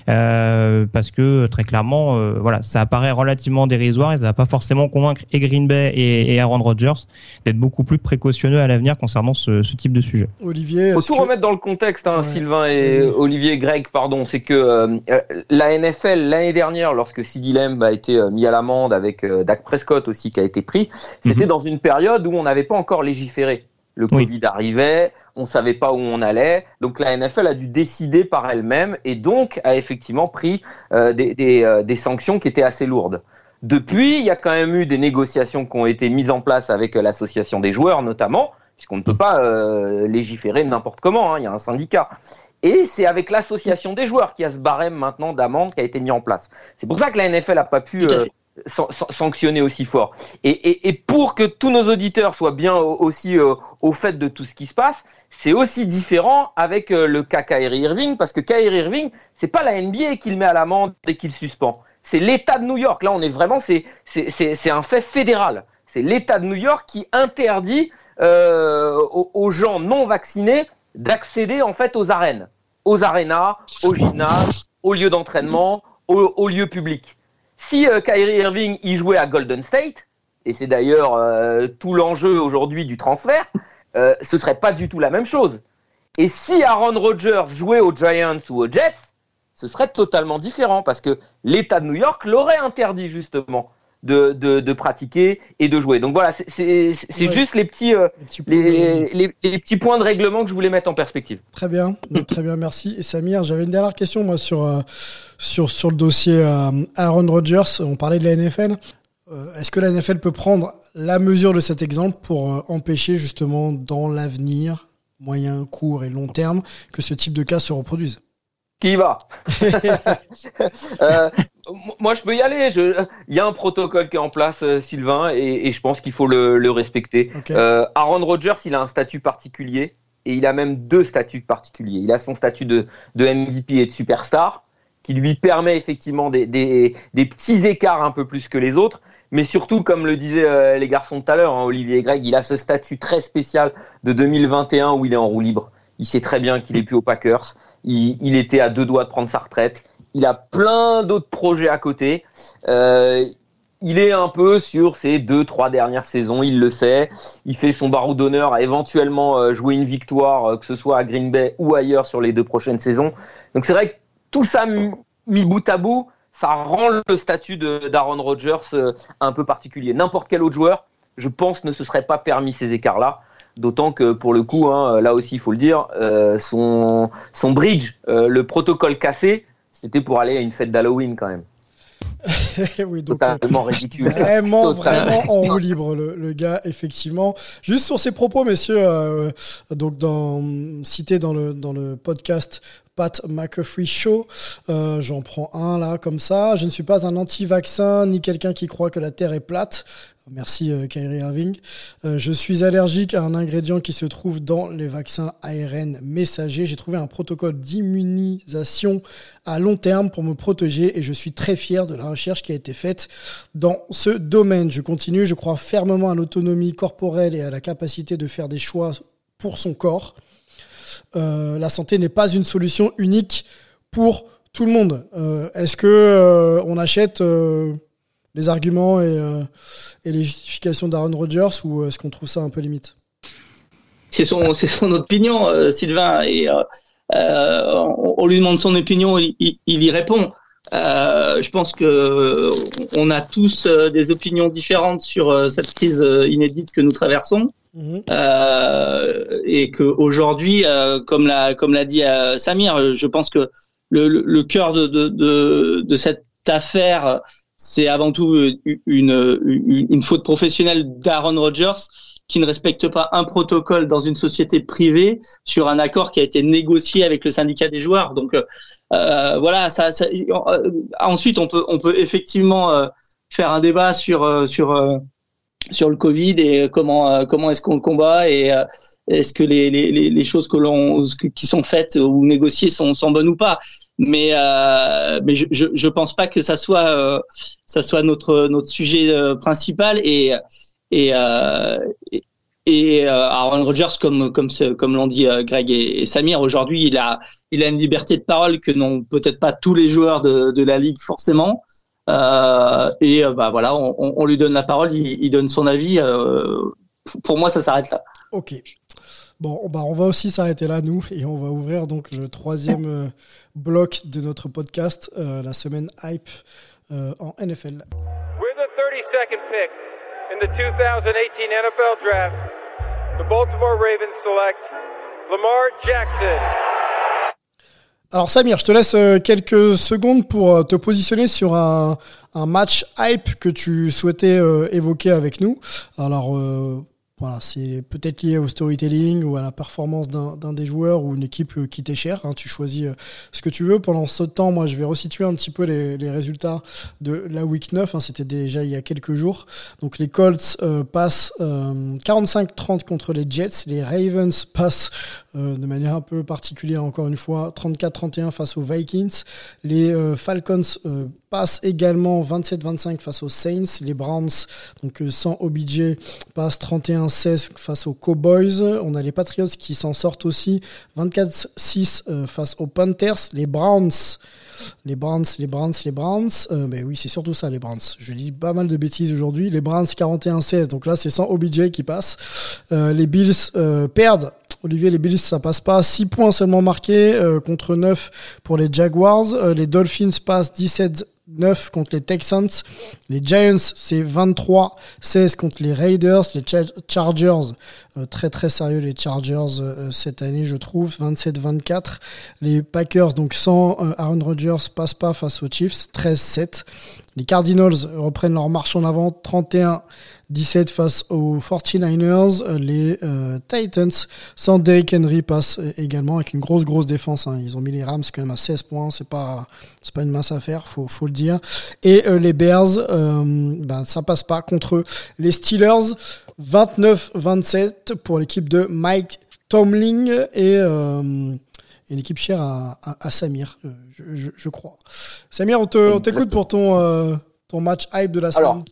parce que très clairement voilà ça apparaît relativement dérisoire et ça va pas forcément convaincre et Green Bay et, et Aaron Rodgers d'être beaucoup plus précautionneux à l'avenir concernant ce, ce, type de sujet. Olivier, faut tout que... remettre dans le contexte, hein, ouais. Sylvain et Olivier Greg, pardon, c'est que euh, la NFL l'année dernière, lorsque Lamb a été mis à l'amende avec euh, Dak Prescott aussi qui a été pris, c'était mm -hmm. dans une période où on n'avait pas encore légiféré. Le Covid arrivait, on savait pas où on allait, donc la NFL a dû décider par elle-même et donc a effectivement pris euh, des, des, des sanctions qui étaient assez lourdes. Depuis, il y a quand même eu des négociations qui ont été mises en place avec l'association des joueurs, notamment, puisqu'on ne peut pas euh, légiférer n'importe comment, hein, il y a un syndicat. Et c'est avec l'association des joueurs qu'il y a ce barème maintenant d'amende qui a été mis en place. C'est pour ça que la NFL n'a pas pu euh, san sanctionner aussi fort. Et, pour que tous nos auditeurs soient bien aussi euh, au fait de tout ce qui se passe, c'est aussi différent avec euh, le cas Kyrie Irving, parce que Kyrie Irving, c'est pas la NBA qui le met à l'amende et qui le suspend c'est l'État de New York. Là, on est vraiment, c'est un fait fédéral. C'est l'État de New York qui interdit euh, aux, gens non vaccinés d'accéder en fait aux arènes, aux arénas, aux gymnases, aux lieux d'entraînement, aux, lieux publics. Si euh, Kyrie Irving y jouait à Golden State, et c'est d'ailleurs euh, tout l'enjeu aujourd'hui du transfert, euh, ce serait pas du tout la même chose. Et si Aaron Rodgers jouait aux Giants ou aux Jets, ce serait totalement différent parce que l'État de New York l'aurait interdit justement de, de, de, pratiquer et de jouer. Donc voilà, c'est ouais. juste les petits, euh, les, les, les, petits points de règlement que je voulais mettre en perspective. Très bien, très bien, merci. Et Samir, j'avais une dernière question moi sur, euh, sur, sur le dossier euh, Aaron Rodgers. On parlait de la NFL. Est-ce que la NFL peut prendre la mesure de cet exemple pour empêcher justement dans l'avenir, moyen, court et long terme, que ce type de cas se reproduise? Qui y va euh, Moi, je peux y aller. Il y a un protocole qui est en place, euh, Sylvain, et, et je pense qu'il faut le, le respecter. Okay. Euh, Aaron Rodgers, il a un statut particulier, et il a même deux statuts particuliers. Il a son statut de, de MVP et de superstar, qui lui permet effectivement des, des, des, petits écarts un peu plus que les autres. Mais surtout, comme le disaient les garçons tout à l'heure, hein, Olivier et Greg, il a ce statut très spécial de 2021 où il est en roue libre. Il sait très bien qu'il est plus aux Packers il, était à deux doigts de prendre sa retraite. Il a plein d'autres projets à côté. Euh, il est un peu sur ses deux, trois dernières saisons, il le sait. Il fait son barreau d'honneur à éventuellement euh, jouer une victoire, euh, que ce soit à Green Bay ou ailleurs sur les deux prochaines saisons. Donc c'est vrai que tout ça mis, bout à bout, ça rend le statut d'Aaron Rodgers un peu particulier. N'importe quel autre joueur, je pense, ne se serait pas permis ces écarts-là. D'autant que pour le coup, hein, là aussi il faut le dire, euh, son, son bridge, euh, le protocole cassé, c'était pour aller à une fête d'Halloween quand même. oui, donc, totalement ridicule. Vraiment, vraiment en roue libre, le, le, gars, effectivement. Juste sur ses propos, messieurs, euh, donc dans, cité dans le, dans le podcast Pat McAfee Show. Euh, J'en prends un là comme ça. Je ne suis pas un anti-vaccin ni quelqu'un qui croit que la Terre est plate. Merci euh, Kyrie Irving. Euh, je suis allergique à un ingrédient qui se trouve dans les vaccins ARN messagers. J'ai trouvé un protocole d'immunisation à long terme pour me protéger et je suis très fier de la recherche qui a été faite dans ce domaine. Je continue, je crois fermement à l'autonomie corporelle et à la capacité de faire des choix pour son corps. Euh, la santé n'est pas une solution unique pour tout le monde. Est-ce que on achète les arguments et, euh, et les justifications d'Aaron Rodgers ou est-ce qu'on trouve ça un peu limite? C'est son, son opinion, euh, Sylvain, et euh, euh, on, on lui demande son opinion, il, il- il y répond. Euh, je pense que euh, on a tous euh, des opinions différentes sur euh, cette crise euh, inédite que nous traversons, euh, et que aujourd'hui, euh, comme l'a comme l'a dit euh, Samir, euh, je pense que le, le, le cœur de, de, de, de cette affaire, c'est avant tout une, une, une faute professionnelle d'Aaron Rodgers qui ne respecte pas un protocole dans une société privée sur un accord qui a été négocié avec le syndicat des joueurs. Donc euh, euh, voilà, ça, euh, ensuite on peut effectivement euh, faire un débat sur euh, sur euh, le Covid et comment euh, comment est-ce qu'on le combat et euh, est-ce que les, choses qui sont faites ou négociées sont bonnes ou pas mais euh, mais je, je pense pas que ça soit euh, ça soit notre notre sujet euh, principal et et et, Aaron Rodgers comme comme comme l'ont dit Greg et, Samir aujourd'hui il a il a une liberté de parole que n'ont peut-être pas tous les joueurs de de la ligue forcément et bah voilà on, lui donne la parole il, il donne son avis pour moi ça s'arrête là Ok. Bon, bah on va aussi s'arrêter là, nous, et on va ouvrir donc le troisième euh, bloc de notre podcast, euh, la semaine hype euh, en NFL. With the 32nd pick in the 2018 NFL Draft, the Baltimore Ravens select Lamar Jackson. Alors Samir, je te laisse quelques secondes pour te positionner sur un, un match hype que tu souhaitais euh, évoquer avec nous. Alors euh, voilà, c'est peut-être lié au storytelling ou à la performance d'un des joueurs ou une équipe euh, qui t'est chère. hein. tu choisis euh, ce que tu veux. Pendant ce temps, moi, je vais resituer un petit peu les, résultats de la week 9. hein. C'était déjà il y a quelques jours. Donc les Colts euh, passent euh, 45-30 contre les Jets. Les Ravens passent euh, de manière un peu particulière, encore une fois, 34-31 face aux Vikings. Les euh, Falcons euh, passent également 27-25 face aux Saints. Les Browns, donc sans OBJ, passent 31-16 face aux Cowboys. On a les Patriots qui s'en sortent aussi 24-6 euh, face aux Panthers. Les Browns les Browns, les Browns, les Browns. Euh, ben oui, c'est surtout ça, les Browns. Je dis pas mal de bêtises aujourd'hui. Les Browns 41-16. Donc là, c'est sans OBJ qui passe. Les Bills perdent. Olivier, les Bills, ça passe pas. 6 points seulement marqués euh, contre 9 pour les Jaguars. Euh, les Dolphins passent 17 9 contre les Texans. Les Giants, c'est 23-16 contre les Raiders. Les Cha- Chargers, euh, très très sérieux les Chargers cette année, je trouve. 27-24. Les Packers, donc sans euh, Aaron Rodgers, passent pas face aux Chiefs. 13-7. Les Cardinals reprennent leur marche en avant. 31 17 face aux 49ers. Euh, Les euh, Titans, sans Derrick Henry, passent euh, également avec une grosse, grosse défense. hein. Ils ont mis les Rams quand même à 16 points. C'est pas, c'est pas une mince affaire, faut, faut le dire. Et euh, les Bears, euh, ben, ça passe pas contre les Steelers. 29-27 pour l'équipe de Mike Tomlin et une équipe chère à, à, à Samir, je, je- je crois. Samir, on te- on t'écoute pour ton, euh, ton match hype de la semaine. Alors,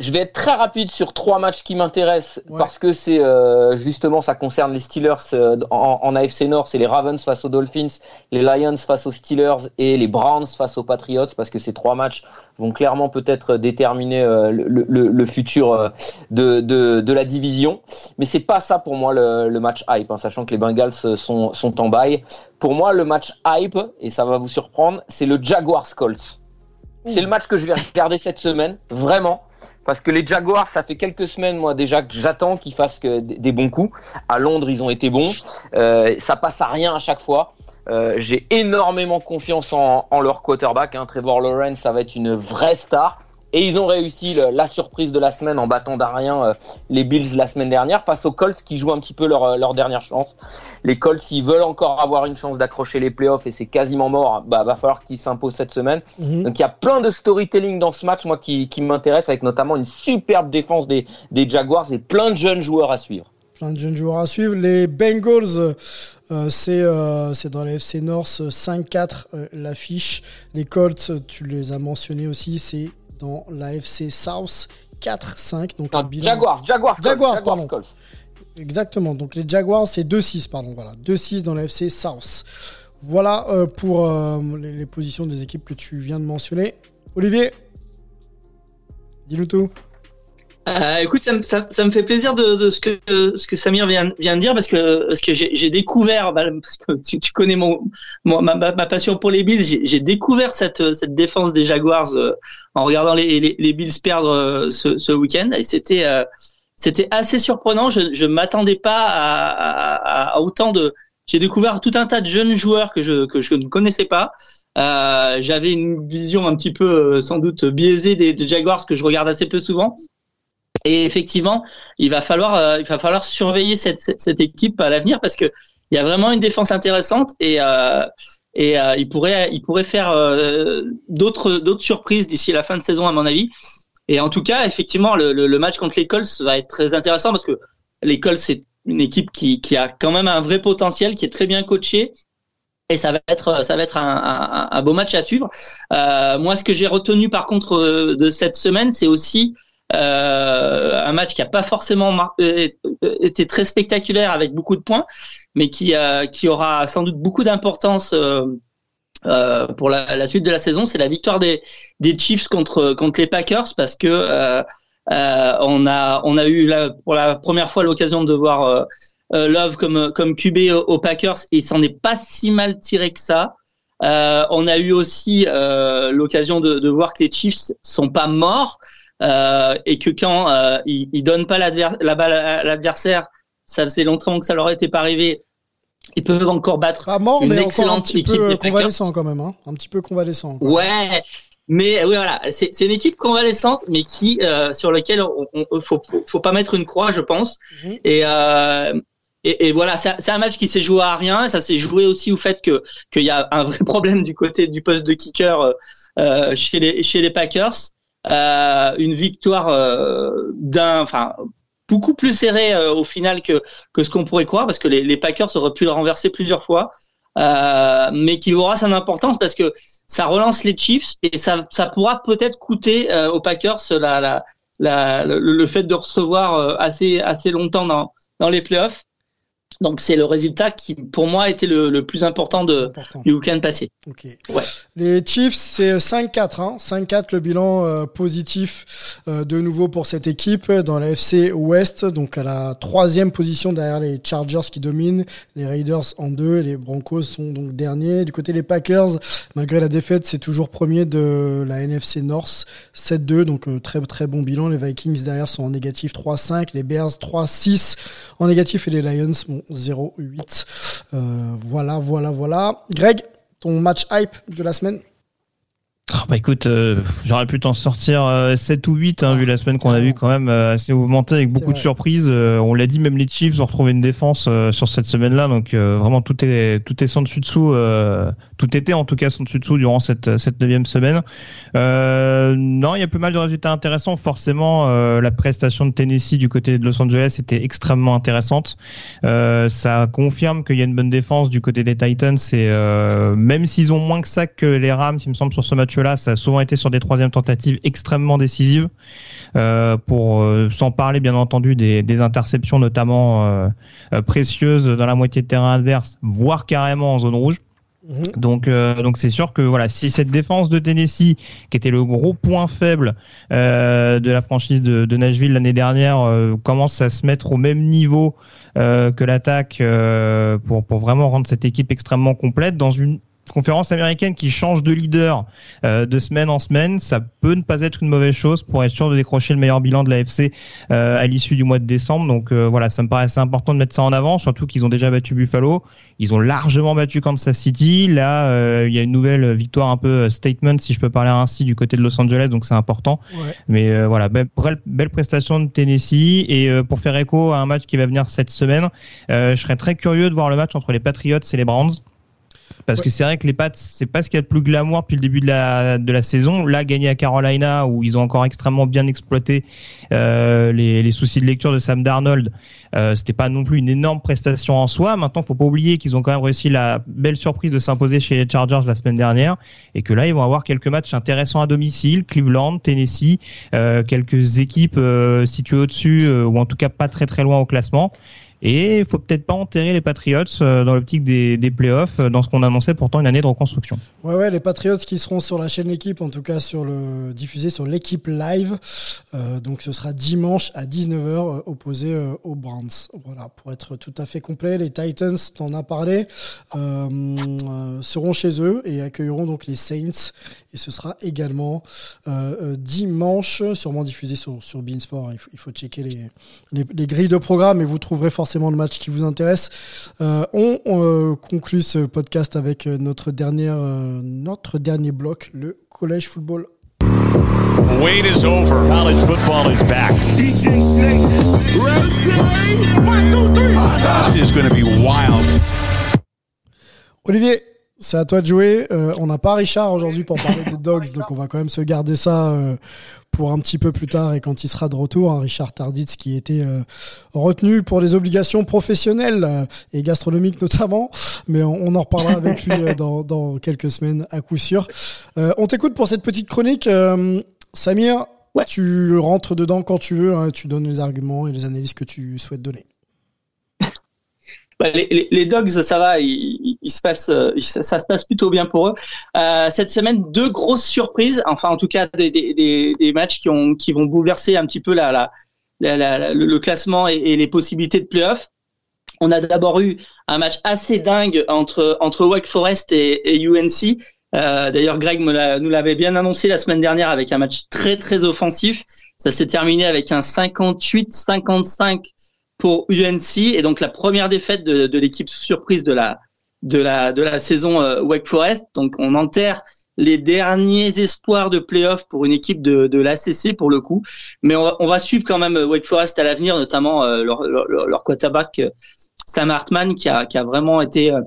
Je vais être très rapide sur trois matchs qui m'intéressent parce que c'est euh, justement ça concerne les Steelers euh, en, en AFC Nord, c'est les Ravens face aux Dolphins, les Lions face aux Steelers et les Browns face aux Patriots parce que ces trois matchs vont clairement peut-être déterminer euh, le, le- le futur euh, de, de, de la division. Mais c'est pas ça pour moi le, le match hype, hein, sachant que les Bengals sont, sont en bail. Pour moi, le match hype, et ça va vous surprendre, c'est le Jaguars Colts. C'est le match que je vais regarder cette semaine, vraiment. Parce que les Jaguars, ça fait quelques semaines, moi déjà, que j'attends qu'ils fassent des bons coups. À Londres, ils ont été bons. Euh, ça passe à rien à chaque fois. Euh, J'ai énormément confiance en, en leur quarterback. Hein. Trevor Lawrence, ça va être une vraie star. Et ils ont réussi le- la surprise de la semaine en battant d'Arien euh, les Bills la semaine dernière face aux Colts qui jouent un petit peu leur, euh, leur dernière chance. Les Colts, s'ils veulent encore avoir une chance d'accrocher les playoffs et c'est quasiment mort, bah va falloir qu'ils s'imposent cette semaine. Mhm. Donc il y a plein de storytelling dans ce match, moi qui, qui m'intéresse, avec notamment une superbe défense des, des Jaguars et plein de jeunes joueurs à suivre. Plein de jeunes joueurs à suivre. Les Bengals, euh, c'est euh, c'est dans la FC North 5-4 euh, l'affiche. Les Colts, tu les as mentionnés aussi, c'est dans la FC South 4-5. Donc un bilan- Jaguars, Jaguars, Jaguars, Jaguars, pardon. Colts. Exactement. Donc les Jaguars, c'est 2-6, pardon. Voilà. 2-6 dans la FC South. Voilà euh, pour euh, les, les positions des équipes que tu viens de mentionner. Olivier, dis-nous tout. Euh, écoute, ça, me- ça- ça me fait plaisir de, de ce que ce que Samir vient, vient de dire parce que parce que j'ai découvert bah, parce que tu, tu connais mon, mon- ma, ma- passion pour les Bills, j'ai découvert cette cette défense des Jaguars euh, en regardant les, les, les Bills perdre euh, ce, ce week-end et c'était euh, c'était assez surprenant. Je je m'attendais pas à, à, à autant de. J'ai découvert tout un tas de jeunes joueurs que je que je ne connaissais pas. Euh, J'avais une vision un petit peu sans doute biaisée des, des Jaguars que je regarde assez peu souvent. Et effectivement, il va falloir, euh, il va falloir surveiller cette, cette, équipe à l'avenir parce que il y a vraiment une défense intéressante et euh, et euh, il pourrait, il pourrait faire euh, d'autres d'autres surprises d'ici la fin de saison à mon avis. Et en tout cas, effectivement, le, le, le match contre les Colts va être très intéressant parce que les Colts c'est une équipe qui, qui a quand même un vrai potentiel, qui est très bien coachée. Et ça va être, ça va être un, un, un beau match à suivre. Euh, moi, ce que j'ai retenu par contre euh, de cette semaine, c'est aussi euh, un match qui a pas forcément mar- euh, été très spectaculaire avec beaucoup de points, mais qui, euh, qui aura sans doute beaucoup d'importance euh, euh, pour la, suite de la saison. C'est la victoire des, Chiefs contre, contre les Packers parce que euh, euh, on a on a eu pour la première fois l'occasion de voir euh, euh, Love comme comme QB aux, Packers et il s'en est pas si mal tiré que ça. Euh, on a eu aussi euh, l'occasion de, de voir que les Chiefs sont pas morts euh, et que quand euh, ils, ils donnent pas la balle à l'adversaire, ça faisait longtemps que ça leur était pas arrivé. Ils peuvent encore battre Pas mort, une mais encore un excellente petit équipe peu convalescent quand même. Hein. Un petit peu convalescent. quoi. Ouais, mais oui voilà, c'est une équipe convalescente, mais qui euh, sur laquelle on, on- faut, faut faut pas mettre une croix, je pense. Mhm. Et euh, et, et voilà, c'est c'est un match qui s'est joué à rien. et Ça s'est joué aussi au fait que qu'il y a un vrai problème du côté du poste de kicker euh, euh, chez les chez les Packers. Euh, une victoire euh, d'un, enfin beaucoup plus serrée euh, au final que que ce qu'on pourrait croire, parce que les, Packers auraient pu le renverser plusieurs fois, euh, mais qui aura son importance parce que ça relance les Chiefs et ça, ça pourra peut-être coûter aux Packers la, la, le, le fait de recevoir assez, assez longtemps dans, dans les playoffs. Donc c'est le résultat qui, pour moi, était le, le plus important de, du week-end passé. Ok. Ouais. Les Chiefs, c'est 5-4. Hein. 5-4, le bilan euh, positif euh, de nouveau pour cette équipe dans la FC Ouest. Donc à la troisième position derrière les Chargers qui dominent, les Raiders en deux et les Broncos sont donc derniers. Du côté des Packers, malgré la défaite, c'est toujours premier de la NFC North, 7-2. Donc euh, très très bon bilan. Les Vikings derrière sont en négatif 3-5, les Bears 3-6 en négatif et les Lions bon, 0-8. Euh, voilà, voilà, voilà. Greg, ton match hype de la semaine? Ah, bah écoute, euh, j'aurais pu t'en sortir euh, 7 ou 8, hein, vu la semaine qu'on a vu quand même euh, assez mouvementée avec beaucoup de surprises. Euh, on l'a dit, même les Chiefs ont retrouvé une défense euh, sur cette semaine-là, donc euh, vraiment tout est tout est sans dessus dessous, euh, tout était en tout cas sans dessus dessous durant cette cette neuvième semaine. Euh, non, il y a pas mal de résultats intéressants. Forcément, euh, la prestation de Tennessee du côté de Los Angeles était extrêmement intéressante. Euh, ça confirme qu'il y a une bonne défense du côté des Titans. Et euh, même s'ils ont moins que ça que les Rams, il me semble sur ce match-là, ça a souvent été sur des troisièmes tentatives extrêmement décisives. Euh, pour euh, sans parler bien entendu des, des interceptions notamment euh, euh, précieuses dans la moitié de terrain adverse, voire carrément en zone rouge. Donc, euh, donc c'est sûr que voilà, si cette défense de Tennessee, qui était le gros point faible euh, de la franchise de, de Nashville l'année dernière, euh, commence à se mettre au même niveau que l'attaque pour pour vraiment rendre cette équipe extrêmement complète dans une conférence américaine qui change de leader euh, de semaine en semaine, ça peut ne pas être une mauvaise chose pour être sûr de décrocher le meilleur bilan de l'AFC euh, à l'issue du mois de décembre. Donc euh, voilà, ça me paraît assez important de mettre ça en avant, surtout qu'ils ont déjà battu Buffalo, ils ont largement battu Kansas City. Là, euh, il y a une nouvelle victoire un peu statement, si je peux parler ainsi, du côté de Los Angeles, donc c'est important. Ouais. Mais voilà, belle, belle prestation de Tennessee. Et pour faire écho à un match qui va venir cette semaine, je serais très curieux de voir le match entre les Patriots et les Browns. Parce que c'est vrai que les Pats, c'est pas ce qu'il y a de plus glamour depuis le début de la, de la saison. Là, gagner à Carolina, où ils ont encore extrêmement bien exploité euh, les, les soucis de lecture de Sam Darnold, euh, c'était pas non plus une énorme prestation en soi. Maintenant, faut pas oublier qu'ils ont quand même réussi la belle surprise de s'imposer chez les Chargers la semaine dernière, et que là, ils vont avoir quelques matchs intéressants à domicile, Cleveland, Tennessee, euh, quelques équipes euh, situées au-dessus, euh, ou en tout cas pas très très loin au classement. Et il faut peut-être pas enterrer les Patriots euh, dans l'optique des, playoffs, euh, dans ce qu'on annonçait pourtant une année de reconstruction. Ouais, ouais, les Patriots qui seront sur la chaîne L'équipe, en tout cas sur le diffusé sur l'équipe live. Euh, donc ce sera dimanche à 19h euh, opposé aux Browns. Voilà, pour être tout à fait complet, les Titans, t'en as parlé, seront chez eux et accueilleront donc les Saints. Et ce sera également dimanche, sûrement diffusé sur, sur Beansport. Il faut, il faut checker les, les, les grilles de programme et vous trouverez forcément le match qui vous intéresse. Euh, on, on, euh, conclut ce podcast avec euh, notre dernière, euh, notre dernier bloc, le collège football. Wait is over. College football is back. DJ Snake, ready, one, two, three. This is going to be wild. Olivier, c'est à toi de jouer. Euh, on n'a pas Richard aujourd'hui pour parler des Dogs, donc on va quand même se garder ça euh, pour un petit peu plus tard et quand il sera de retour. hein, Richard Tarditz qui était euh, retenu pour des obligations professionnelles euh, et gastronomiques notamment, mais on, on en reparlera avec lui euh, dans, dans quelques semaines à coup sûr. Euh, on t'écoute pour cette petite chronique. Euh, Samir, tu rentres dedans quand tu veux, hein, tu donnes les arguments et les analyses que tu souhaites donner. Bah, les, les- les Dogs, ça va, il, il se passe, euh, il- ça, ça se passe plutôt bien pour eux. Euh, cette semaine, deux grosses surprises, enfin en tout cas des, des, des, des matchs qui, ont, qui vont bouleverser un petit peu la, la, la- la- le classement et, et les possibilités de playoff. On a d'abord eu un match assez dingue entre, entre Wake Forest et, et UNC. Euh, D'ailleurs, Greg me nous l'avait bien annoncé la semaine dernière avec un match très très offensif. Ça s'est terminé avec un 58-55 pour UNC et donc la première défaite de, de l'équipe surprise de la de la de la saison euh, Wake Forest. Donc on enterre les derniers espoirs de playoff pour une équipe de, de l'ACC pour le coup. Mais on va, on va suivre quand même Wake Forest à l'avenir, notamment euh, leur, leur, leur quarterback euh, Sam Hartman qui a, qui a vraiment été euh,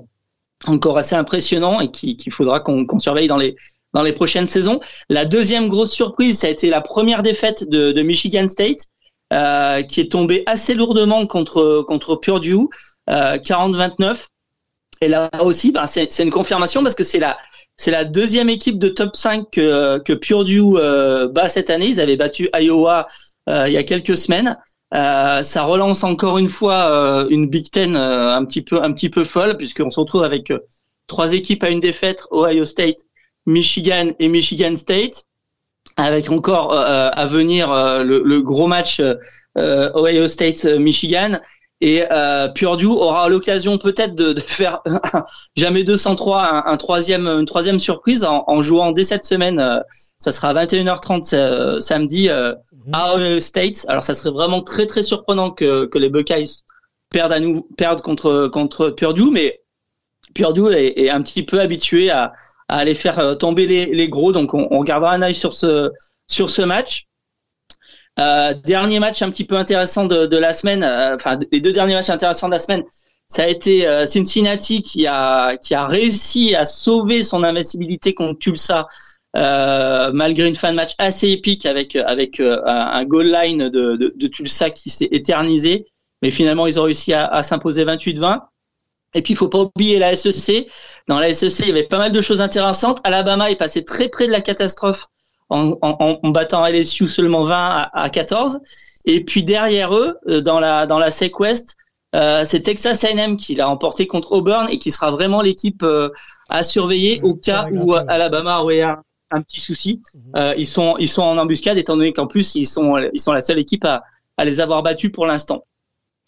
encore assez impressionnant et qui- qu'il faudra qu'on qu'on surveille dans les dans les prochaines saisons. La deuxième grosse surprise, ça a été la première défaite de, de Michigan State, euh, qui est tombée assez lourdement contre contre Purdue, euh, 40-29. Et là aussi, ben, c'est une confirmation parce que c'est la c'est la deuxième équipe de top 5 que, que Purdue euh, bat cette année. Ils avaient battu Iowa il y a quelques semaines. Ça relance encore une fois une Big Ten un petit peu un petit peu folle puisqu'on se retrouve avec trois équipes à une défaite Ohio State, Michigan et Michigan State avec encore euh, à venir euh, le, le gros match euh, Ohio State Michigan. Et euh, Purdue aura l'occasion peut-être de, de faire jamais 203 un, un troisième une troisième surprise en, en jouant dès cette semaine. Euh, ça sera à 21h30 euh, samedi euh, à Ohio State. Alors ça serait vraiment très très surprenant que, que les Buckeyes perdent à nous perdent contre contre Purdue mais Purdue est, est un petit peu habitué à, à aller faire euh, tomber les, gros. Donc on, gardera un œil sur ce match. Euh, dernier match un petit peu intéressant de, la semaine, euh, enfin les deux derniers matchs intéressants de la semaine, ça a été Cincinnati qui a qui a réussi à sauver son invincibilité contre Tulsa malgré une fin de match assez épique avec un, goal line de, de, Tulsa qui s'est éternisé, mais finalement ils ont réussi à s'imposer 28-20. Et puis il faut pas oublier la SEC. Dans la SEC, il y avait pas mal de choses intéressantes. Alabama est passé très près de la catastrophe en, en, en battant LSU seulement 20 à, à 14. Et puis derrière eux, euh, dans la dans la SEC West, euh, c'est Texas A&M qui l'a emporté contre Auburn et qui sera vraiment l'équipe euh, à surveiller au cas où Alabama aurait un, un petit souci. Euh, ils sont ils sont en embuscade étant donné qu'en plus ils sont ils sont la seule équipe à, à les avoir battus pour l'instant.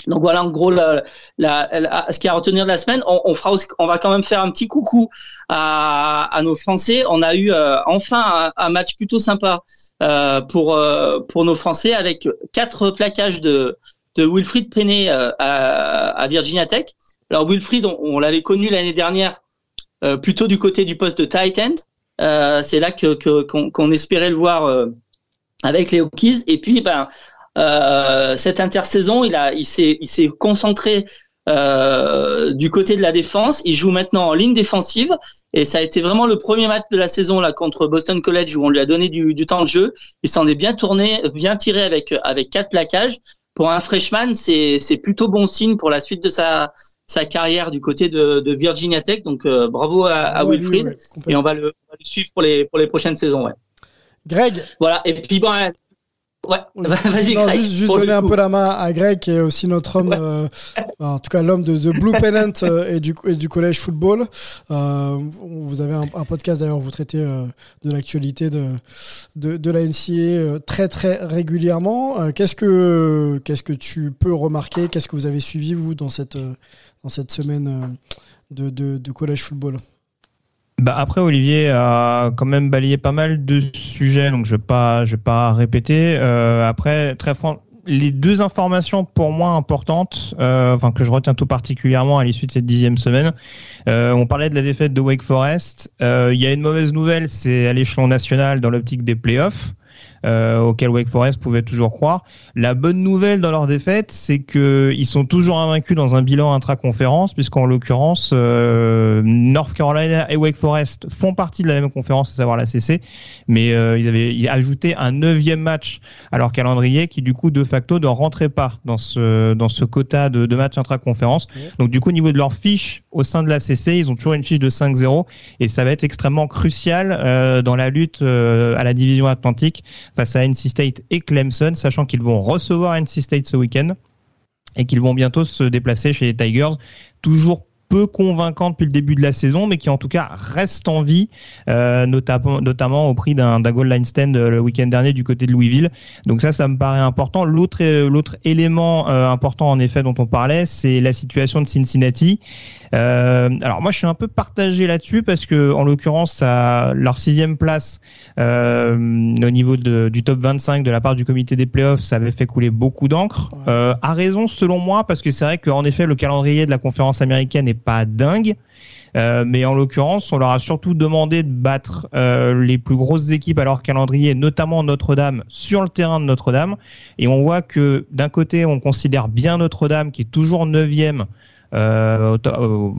Donc voilà en gros la, la, la- ce qu'il y a à retenir de la semaine. On, on fera on va quand même faire un petit coucou à, à nos Français. On a eu euh, enfin un, match plutôt sympa euh, pour euh, pour nos Français avec quatre plaquages de de Wilfried Penney euh, à, à Virginia Tech. Alors Wilfried, on, on l'avait connu l'année dernière euh, plutôt du côté du poste de tight end. Euh, c'est là que qu'on espérait le voir avec les Hokies. Et puis ben euh, cette intersaison, il a il s'est il s'est concentré euh, du côté de la défense. Il joue maintenant en ligne défensive et ça a été vraiment le premier match de la saison là contre Boston College où on lui a donné du, du temps de jeu. Il s'en est bien tourné, bien tiré avec avec quatre plaquages. Pour un freshman, c'est c'est plutôt bon signe pour la suite de sa sa carrière du côté de, de Virginia Tech. Donc euh, bravo à, à lui, Wilfried ouais, et on va, le, on va le suivre pour les pour les prochaines saisons. Ouais. Greg. Voilà. Et puis bon, Ouais, vas-y, Non, Greg, juste, donner un coup. peu la main à Greg, qui est aussi notre homme, euh, en tout cas l'homme de, de Blue Pennant euh, et, du, et du collège football. Euh, vous avez un, un podcast d'ailleurs, vous traitez euh, de l'actualité de, de, de la NCA très très régulièrement. Qu'est-ce que qu'est-ce que tu peux remarquer? Qu'est-ce que vous avez suivi vous dans cette dans cette semaine de, de, de collège football? Bah après Olivier a quand même balayé pas mal de sujets, donc je vais pas, je vais pas répéter. Euh, après, très franchement, les deux informations pour moi importantes, euh, enfin que je retiens tout particulièrement à l'issue de cette dixième semaine. Euh, on parlait de la défaite de Wake Forest. Euh, Il y a une mauvaise nouvelle, c'est à l'échelon national dans l'optique des playoffs. Euh, auquel Wake Forest pouvait toujours croire. La bonne nouvelle dans leur défaite, c'est que ils sont toujours invaincus dans un bilan intra-conférence, puisqu'en l'occurrence, euh, North Carolina et Wake Forest font partie de la même conférence, à savoir la CC, mais euh, ils avaient ajouté un neuvième match à leur calendrier qui du coup de facto ne rentrait pas dans ce dans ce quota de, de matchs intra-conférence. Donc du coup au niveau de leur fiche au sein de la CC, ils ont toujours une fiche de 5-0 et ça va être extrêmement crucial euh, dans la lutte euh, à la division Atlantique face à NC State et Clemson, sachant qu'ils vont recevoir NC State ce week-end et qu'ils vont bientôt se déplacer chez les Tigers. Toujours peu convaincant depuis le début de la saison, mais qui en tout cas reste en vie, euh, notamment, notamment au prix d'un goal line stand euh, le week-end dernier du côté de Louisville. Donc ça, ça me paraît important. L'autre euh, élément important en effet dont on parlait, c'est la situation de Cincinnati. Euh, alors moi, je suis un peu partagé là-dessus parce que en l'occurrence, leur sixième place euh, au niveau de- du top 25 de la part du comité des playoffs, ça avait fait couler beaucoup d'encre. Euh, à raison, selon moi, parce que c'est vrai qu'en effet, le calendrier de la conférence américaine n'est pas dingue. Euh, mais en l'occurrence, on leur a surtout demandé de battre euh, les plus grosses équipes à leur calendrier, notamment Notre-Dame, sur le terrain de Notre-Dame. Et on voit que d'un côté, on considère bien Notre-Dame, qui est toujours neuvième au, to-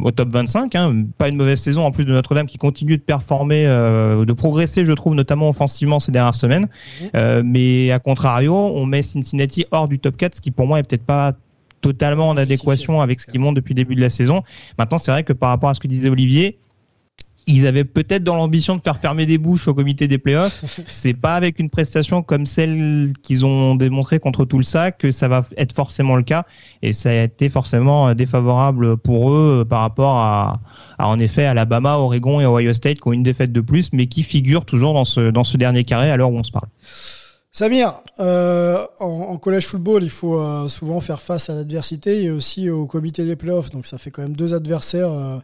au- top 25. Hein, pas une mauvaise saison en plus de Notre-Dame qui continue de performer, euh, de progresser, je trouve, notamment offensivement ces dernières semaines. Euh, mais à contrario, on met Cincinnati hors du top 4, ce qui pour moi est peut-être pas totalement en adéquation avec ce qu'ils montrent depuis le début de la saison. Maintenant, c'est vrai que par rapport à ce que disait Olivier, ils avaient peut-être dans l'ambition de faire fermer des bouches au comité des playoffs. C'est pas avec une prestation comme celle qu'ils ont démontré contre Tulsa que ça va être forcément le cas. Et ça a été forcément euh, défavorable pour eux euh, par rapport à, à, en effet, Alabama, Oregon et Ohio State qui ont une défaite de plus, mais qui figurent toujours dans ce, dans ce dernier carré à l'heure où on se parle. Samir, euh, en, en collège football, il faut euh, souvent faire face à l'adversité et aussi au comité des playoffs. Donc ça fait quand même deux adversaires euh,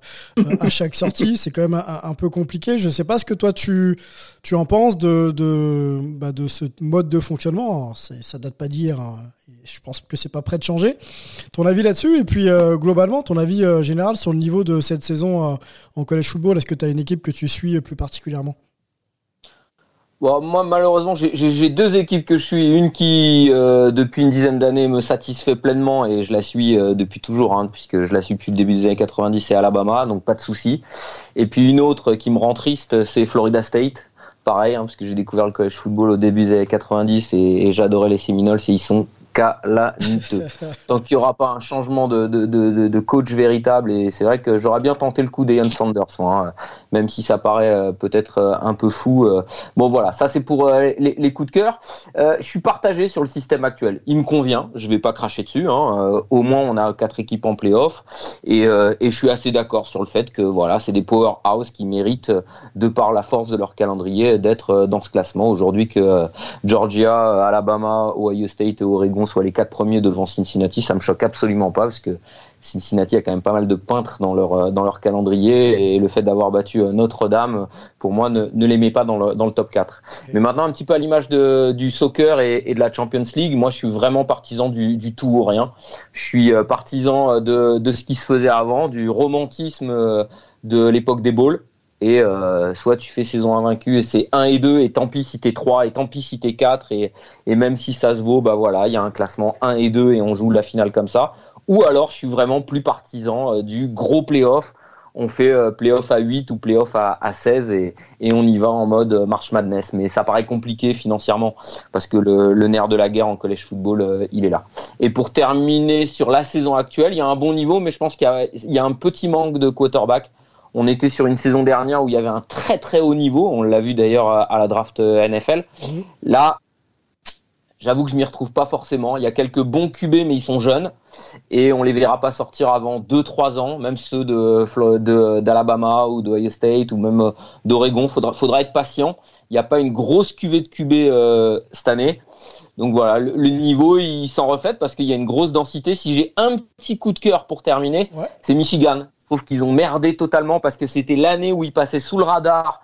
à chaque sortie. C'est quand même un, un peu compliqué. Je sais pas ce que toi tu, tu en penses de, de, bah, de ce mode de fonctionnement. C'est- ça date pas d'hier. hein. Je pense que c'est pas prêt de changer. Ton avis là-dessus et puis globalement ton avis général sur le niveau de cette saison en collège football. Est-ce que tu as une équipe que tu suis plus particulièrement? Bon, moi, malheureusement, j'ai- deux équipes que je suis. Une qui, euh, depuis une dizaine d'années, me satisfait pleinement et je la suis euh, depuis toujours, hein, puisque je la suis depuis le début des années 90, c'est Alabama, donc pas de souci. Et puis une autre qui me rend triste, c'est Florida State. Pareil, hein, parce j'ai découvert le college football au début des années 90 et, et j'adorais les Seminoles et ils sont calamiteux. Tant qu'il n'y aura pas un changement de, de, de, de coach véritable, et c'est vrai que j'aurais bien tenté le coup d'Ian Sanders, hein, même si ça paraît euh, peut-être euh, un peu fou. euh. Bon voilà, ça c'est pour les, les coups de cœur. Euh, je suis partagé sur le système actuel. Il me convient, je vais pas cracher dessus. Hein. Au moins on a quatre équipes en playoff, et, euh, et je suis assez d'accord sur le fait que voilà, c'est des powerhouse qui méritent, de par la force de leur calendrier, d'être dans ce classement. Aujourd'hui que Georgia, Alabama, Ohio State et Oregon soient les quatre premiers devant Cincinnati, ça me choque absolument pas parce que Cincinnati a quand même pas mal de peintres dans leur euh, dans leur calendrier et le fait d'avoir battu euh, Notre-Dame pour moi ne, ne les met pas dans le dans le top 4. Mais maintenant un petit peu à l'image du soccer et, et de la Champions League, moi je suis vraiment partisan du du tout ou rien. Je suis euh, partisan de de ce qui se faisait avant, du romantisme de l'époque des bowls et euh, soit tu fais saison invaincue et c'est 1 et 2 et tant pis si t'es 3 et tant pis si t'es 4 et, même si ça se vaut bah voilà il y a un classement 1 et 2 et on joue la finale comme ça. Ou alors je suis vraiment plus partisan euh, du gros playoff. On fait euh, playoff à 8 ou playoff à, à 16 et, et on y va en mode marche madness. Mais ça paraît compliqué financièrement parce que le, nerf de la guerre en college football il est là. Et pour terminer sur la saison actuelle il y a un bon niveau mais je pense qu'il y a un petit manque de quarterback on était sur une saison dernière où il y avait un très très haut niveau. On l'a vu d'ailleurs à la draft NFL. Là, J'avoue que je m'y retrouve pas forcément. Il y a quelques bons QB, mais ils sont jeunes. Et on les verra pas sortir avant 2-3 ans, même ceux de, d'Alabama ou de Ohio State ou même euh, d'Oregon. Faudra, faudra être patient. Il n'y a pas une grosse cuvée de QB euh, cette année. Donc voilà, le, le niveau, il s'en reflète parce qu'il y a une grosse densité. Si j'ai un petit coup de cœur pour terminer, c'est Michigan. Je trouve qu'ils ont merdé totalement parce que c'était l'année où ils passaient sous le radar.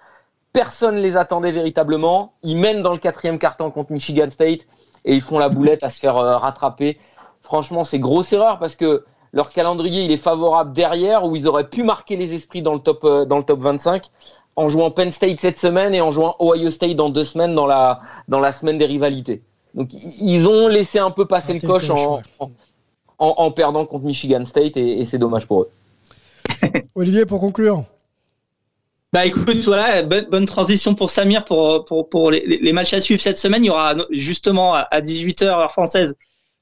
Personne les attendait véritablement. Ils mènent dans le quatrième carton contre Michigan State et ils font la boulette à se faire euh, rattraper. Franchement, c'est grosse erreur parce que leur calendrier il est favorable derrière où ils auraient pu marquer les esprits dans le top euh, dans le top 25 en jouant Penn State cette semaine et en jouant Ohio State dans deux semaines dans la dans la semaine des rivalités. Donc ils ont laissé un peu passer le coche en, en, en- en perdant contre Michigan State et, et c'est dommage pour eux. Olivier, pour conclure. Bah écoute, voilà, bonne, bonne transition pour Samir pour, pour, pour les, les matchs à suivre cette semaine. Il y aura justement à à 18h heure française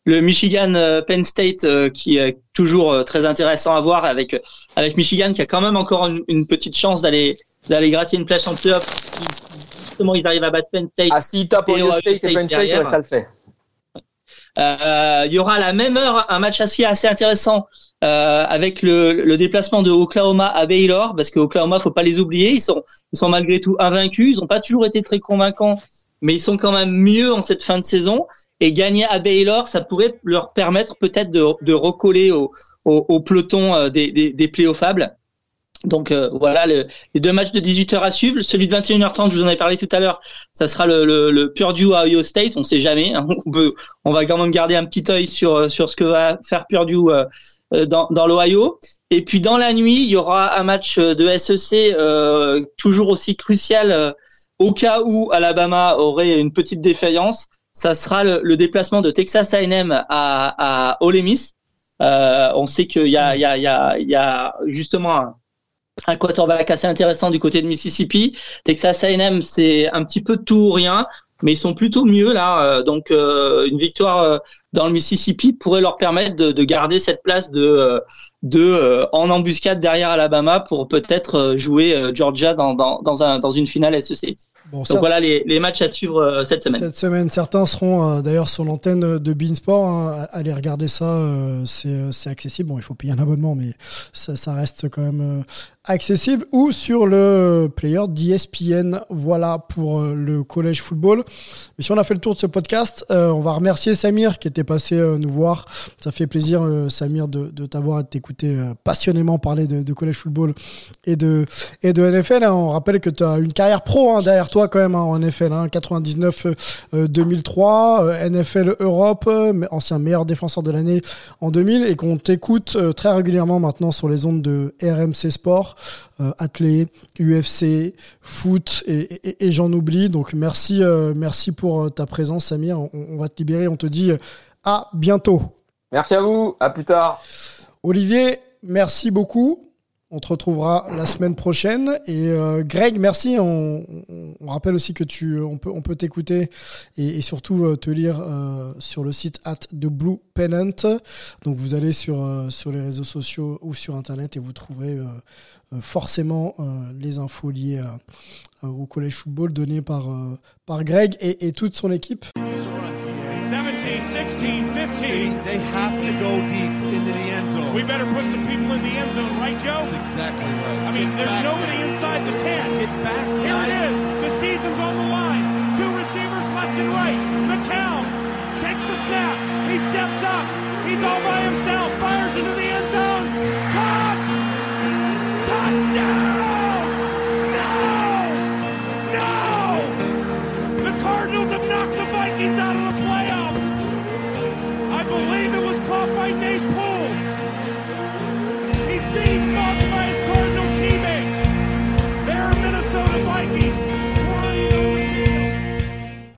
le Michigan euh, Penn State euh, qui est toujours euh, très intéressant à voir avec avec Michigan qui a quand même encore une, une petite chance d'aller d'aller gratter une place en playoff si, si justement ils arrivent à battre Penn State. Ah si tape Ohio State et Penn State, derrière. ouais, ça le fait. Euh, il y aura à la même heure un match assez, assez intéressant euh, avec le, le déplacement de Oklahoma à Baylor, parce que Oklahoma, faut pas les oublier, ils sont, ils sont malgré tout invaincus, ils n'ont pas toujours été très convaincants, mais ils sont quand même mieux en cette fin de saison. Et gagner à Baylor, ça pourrait leur permettre peut-être de, de recoller au, au, au peloton euh, des, des, des playoffables. Donc euh, voilà le- les deux matchs de 18h à suivre. Celui de 21h30, je vous en ai parlé tout à l'heure, ça sera le, le, le Purdue à Ohio State. On sait jamais. hein. On, peut, on va quand même garder un petit œil sur sur ce que va faire Purdue euh, euh, dans, dans l'Ohio. Et puis dans la nuit, il y aura un match de SEC euh, toujours aussi crucial euh, au cas où Alabama aurait une petite défaillance. Ça sera le, déplacement de Texas A&M à, à Ole Miss. Euh, on sait qu'il y a, y, y, y a justement un quarterback assez intéressant du côté de Mississippi. Texas A&M, c'est un petit peu tout ou rien, mais ils sont plutôt mieux là. Euh, Donc euh, une victoire euh, dans le Mississippi pourrait leur permettre de, de garder cette place de, de euh, en embuscade derrière Alabama pour peut-être jouer Georgia dans, dans, dans, un, dans une finale SEC. Bon, Donc voilà les, les matchs à suivre euh, cette semaine. Cette semaine, certains seront euh, d'ailleurs sur l'antenne de Beansport. Hein. Allez regarder ça, euh, c'est c'est accessible. Bon, il faut payer un abonnement, mais ça, ça reste quand même accessible. Ou sur le player d'ESPN. Voilà pour euh, le collège football. Mais si on a fait le tour de ce podcast, euh, on va remercier Samir qui était passé euh, nous voir. Ça fait plaisir, Samir, de, t'avoir et de passionnément parler de, de collège football et de, NFL. hein. On rappelle que tu as une carrière pro hein, derrière toi quand même hein, en NFL. Hein, 99 euh, 2003, euh, NFL Europe, ancien meilleur défenseur de l'année en 2000 et qu'on t'écoute très régulièrement maintenant sur les ondes de RMC Sport, euh, athlé, UFC, foot et, et- et j'en oublie. Donc merci, euh, merci pour euh, ta présence Samir. On, on va te libérer. On te dit à bientôt. Merci à vous, à plus tard. Olivier, merci beaucoup. On te retrouvera la semaine prochaine. Et euh, Greg, merci. On, on- on rappelle aussi que tu, on peut, on peut t'écouter et, et surtout euh, te lire euh, sur le site at The Blue Pennant. Donc vous allez sur, euh, sur les réseaux sociaux ou sur Internet et vous trouverez forcément euh, les infos liées à- au collège football données par, euh, par Greg et, et toute son équipe. 17, 16, 15. they have to go deep into the end zone. We better put some people in the end zone, right, Joe? That's exactly right. I mean, there's nobody inside the 10. Get back, Here guys. it is. The season's on the line. Two receivers left and right. McCown takes the snap. He steps up. He's all by himself.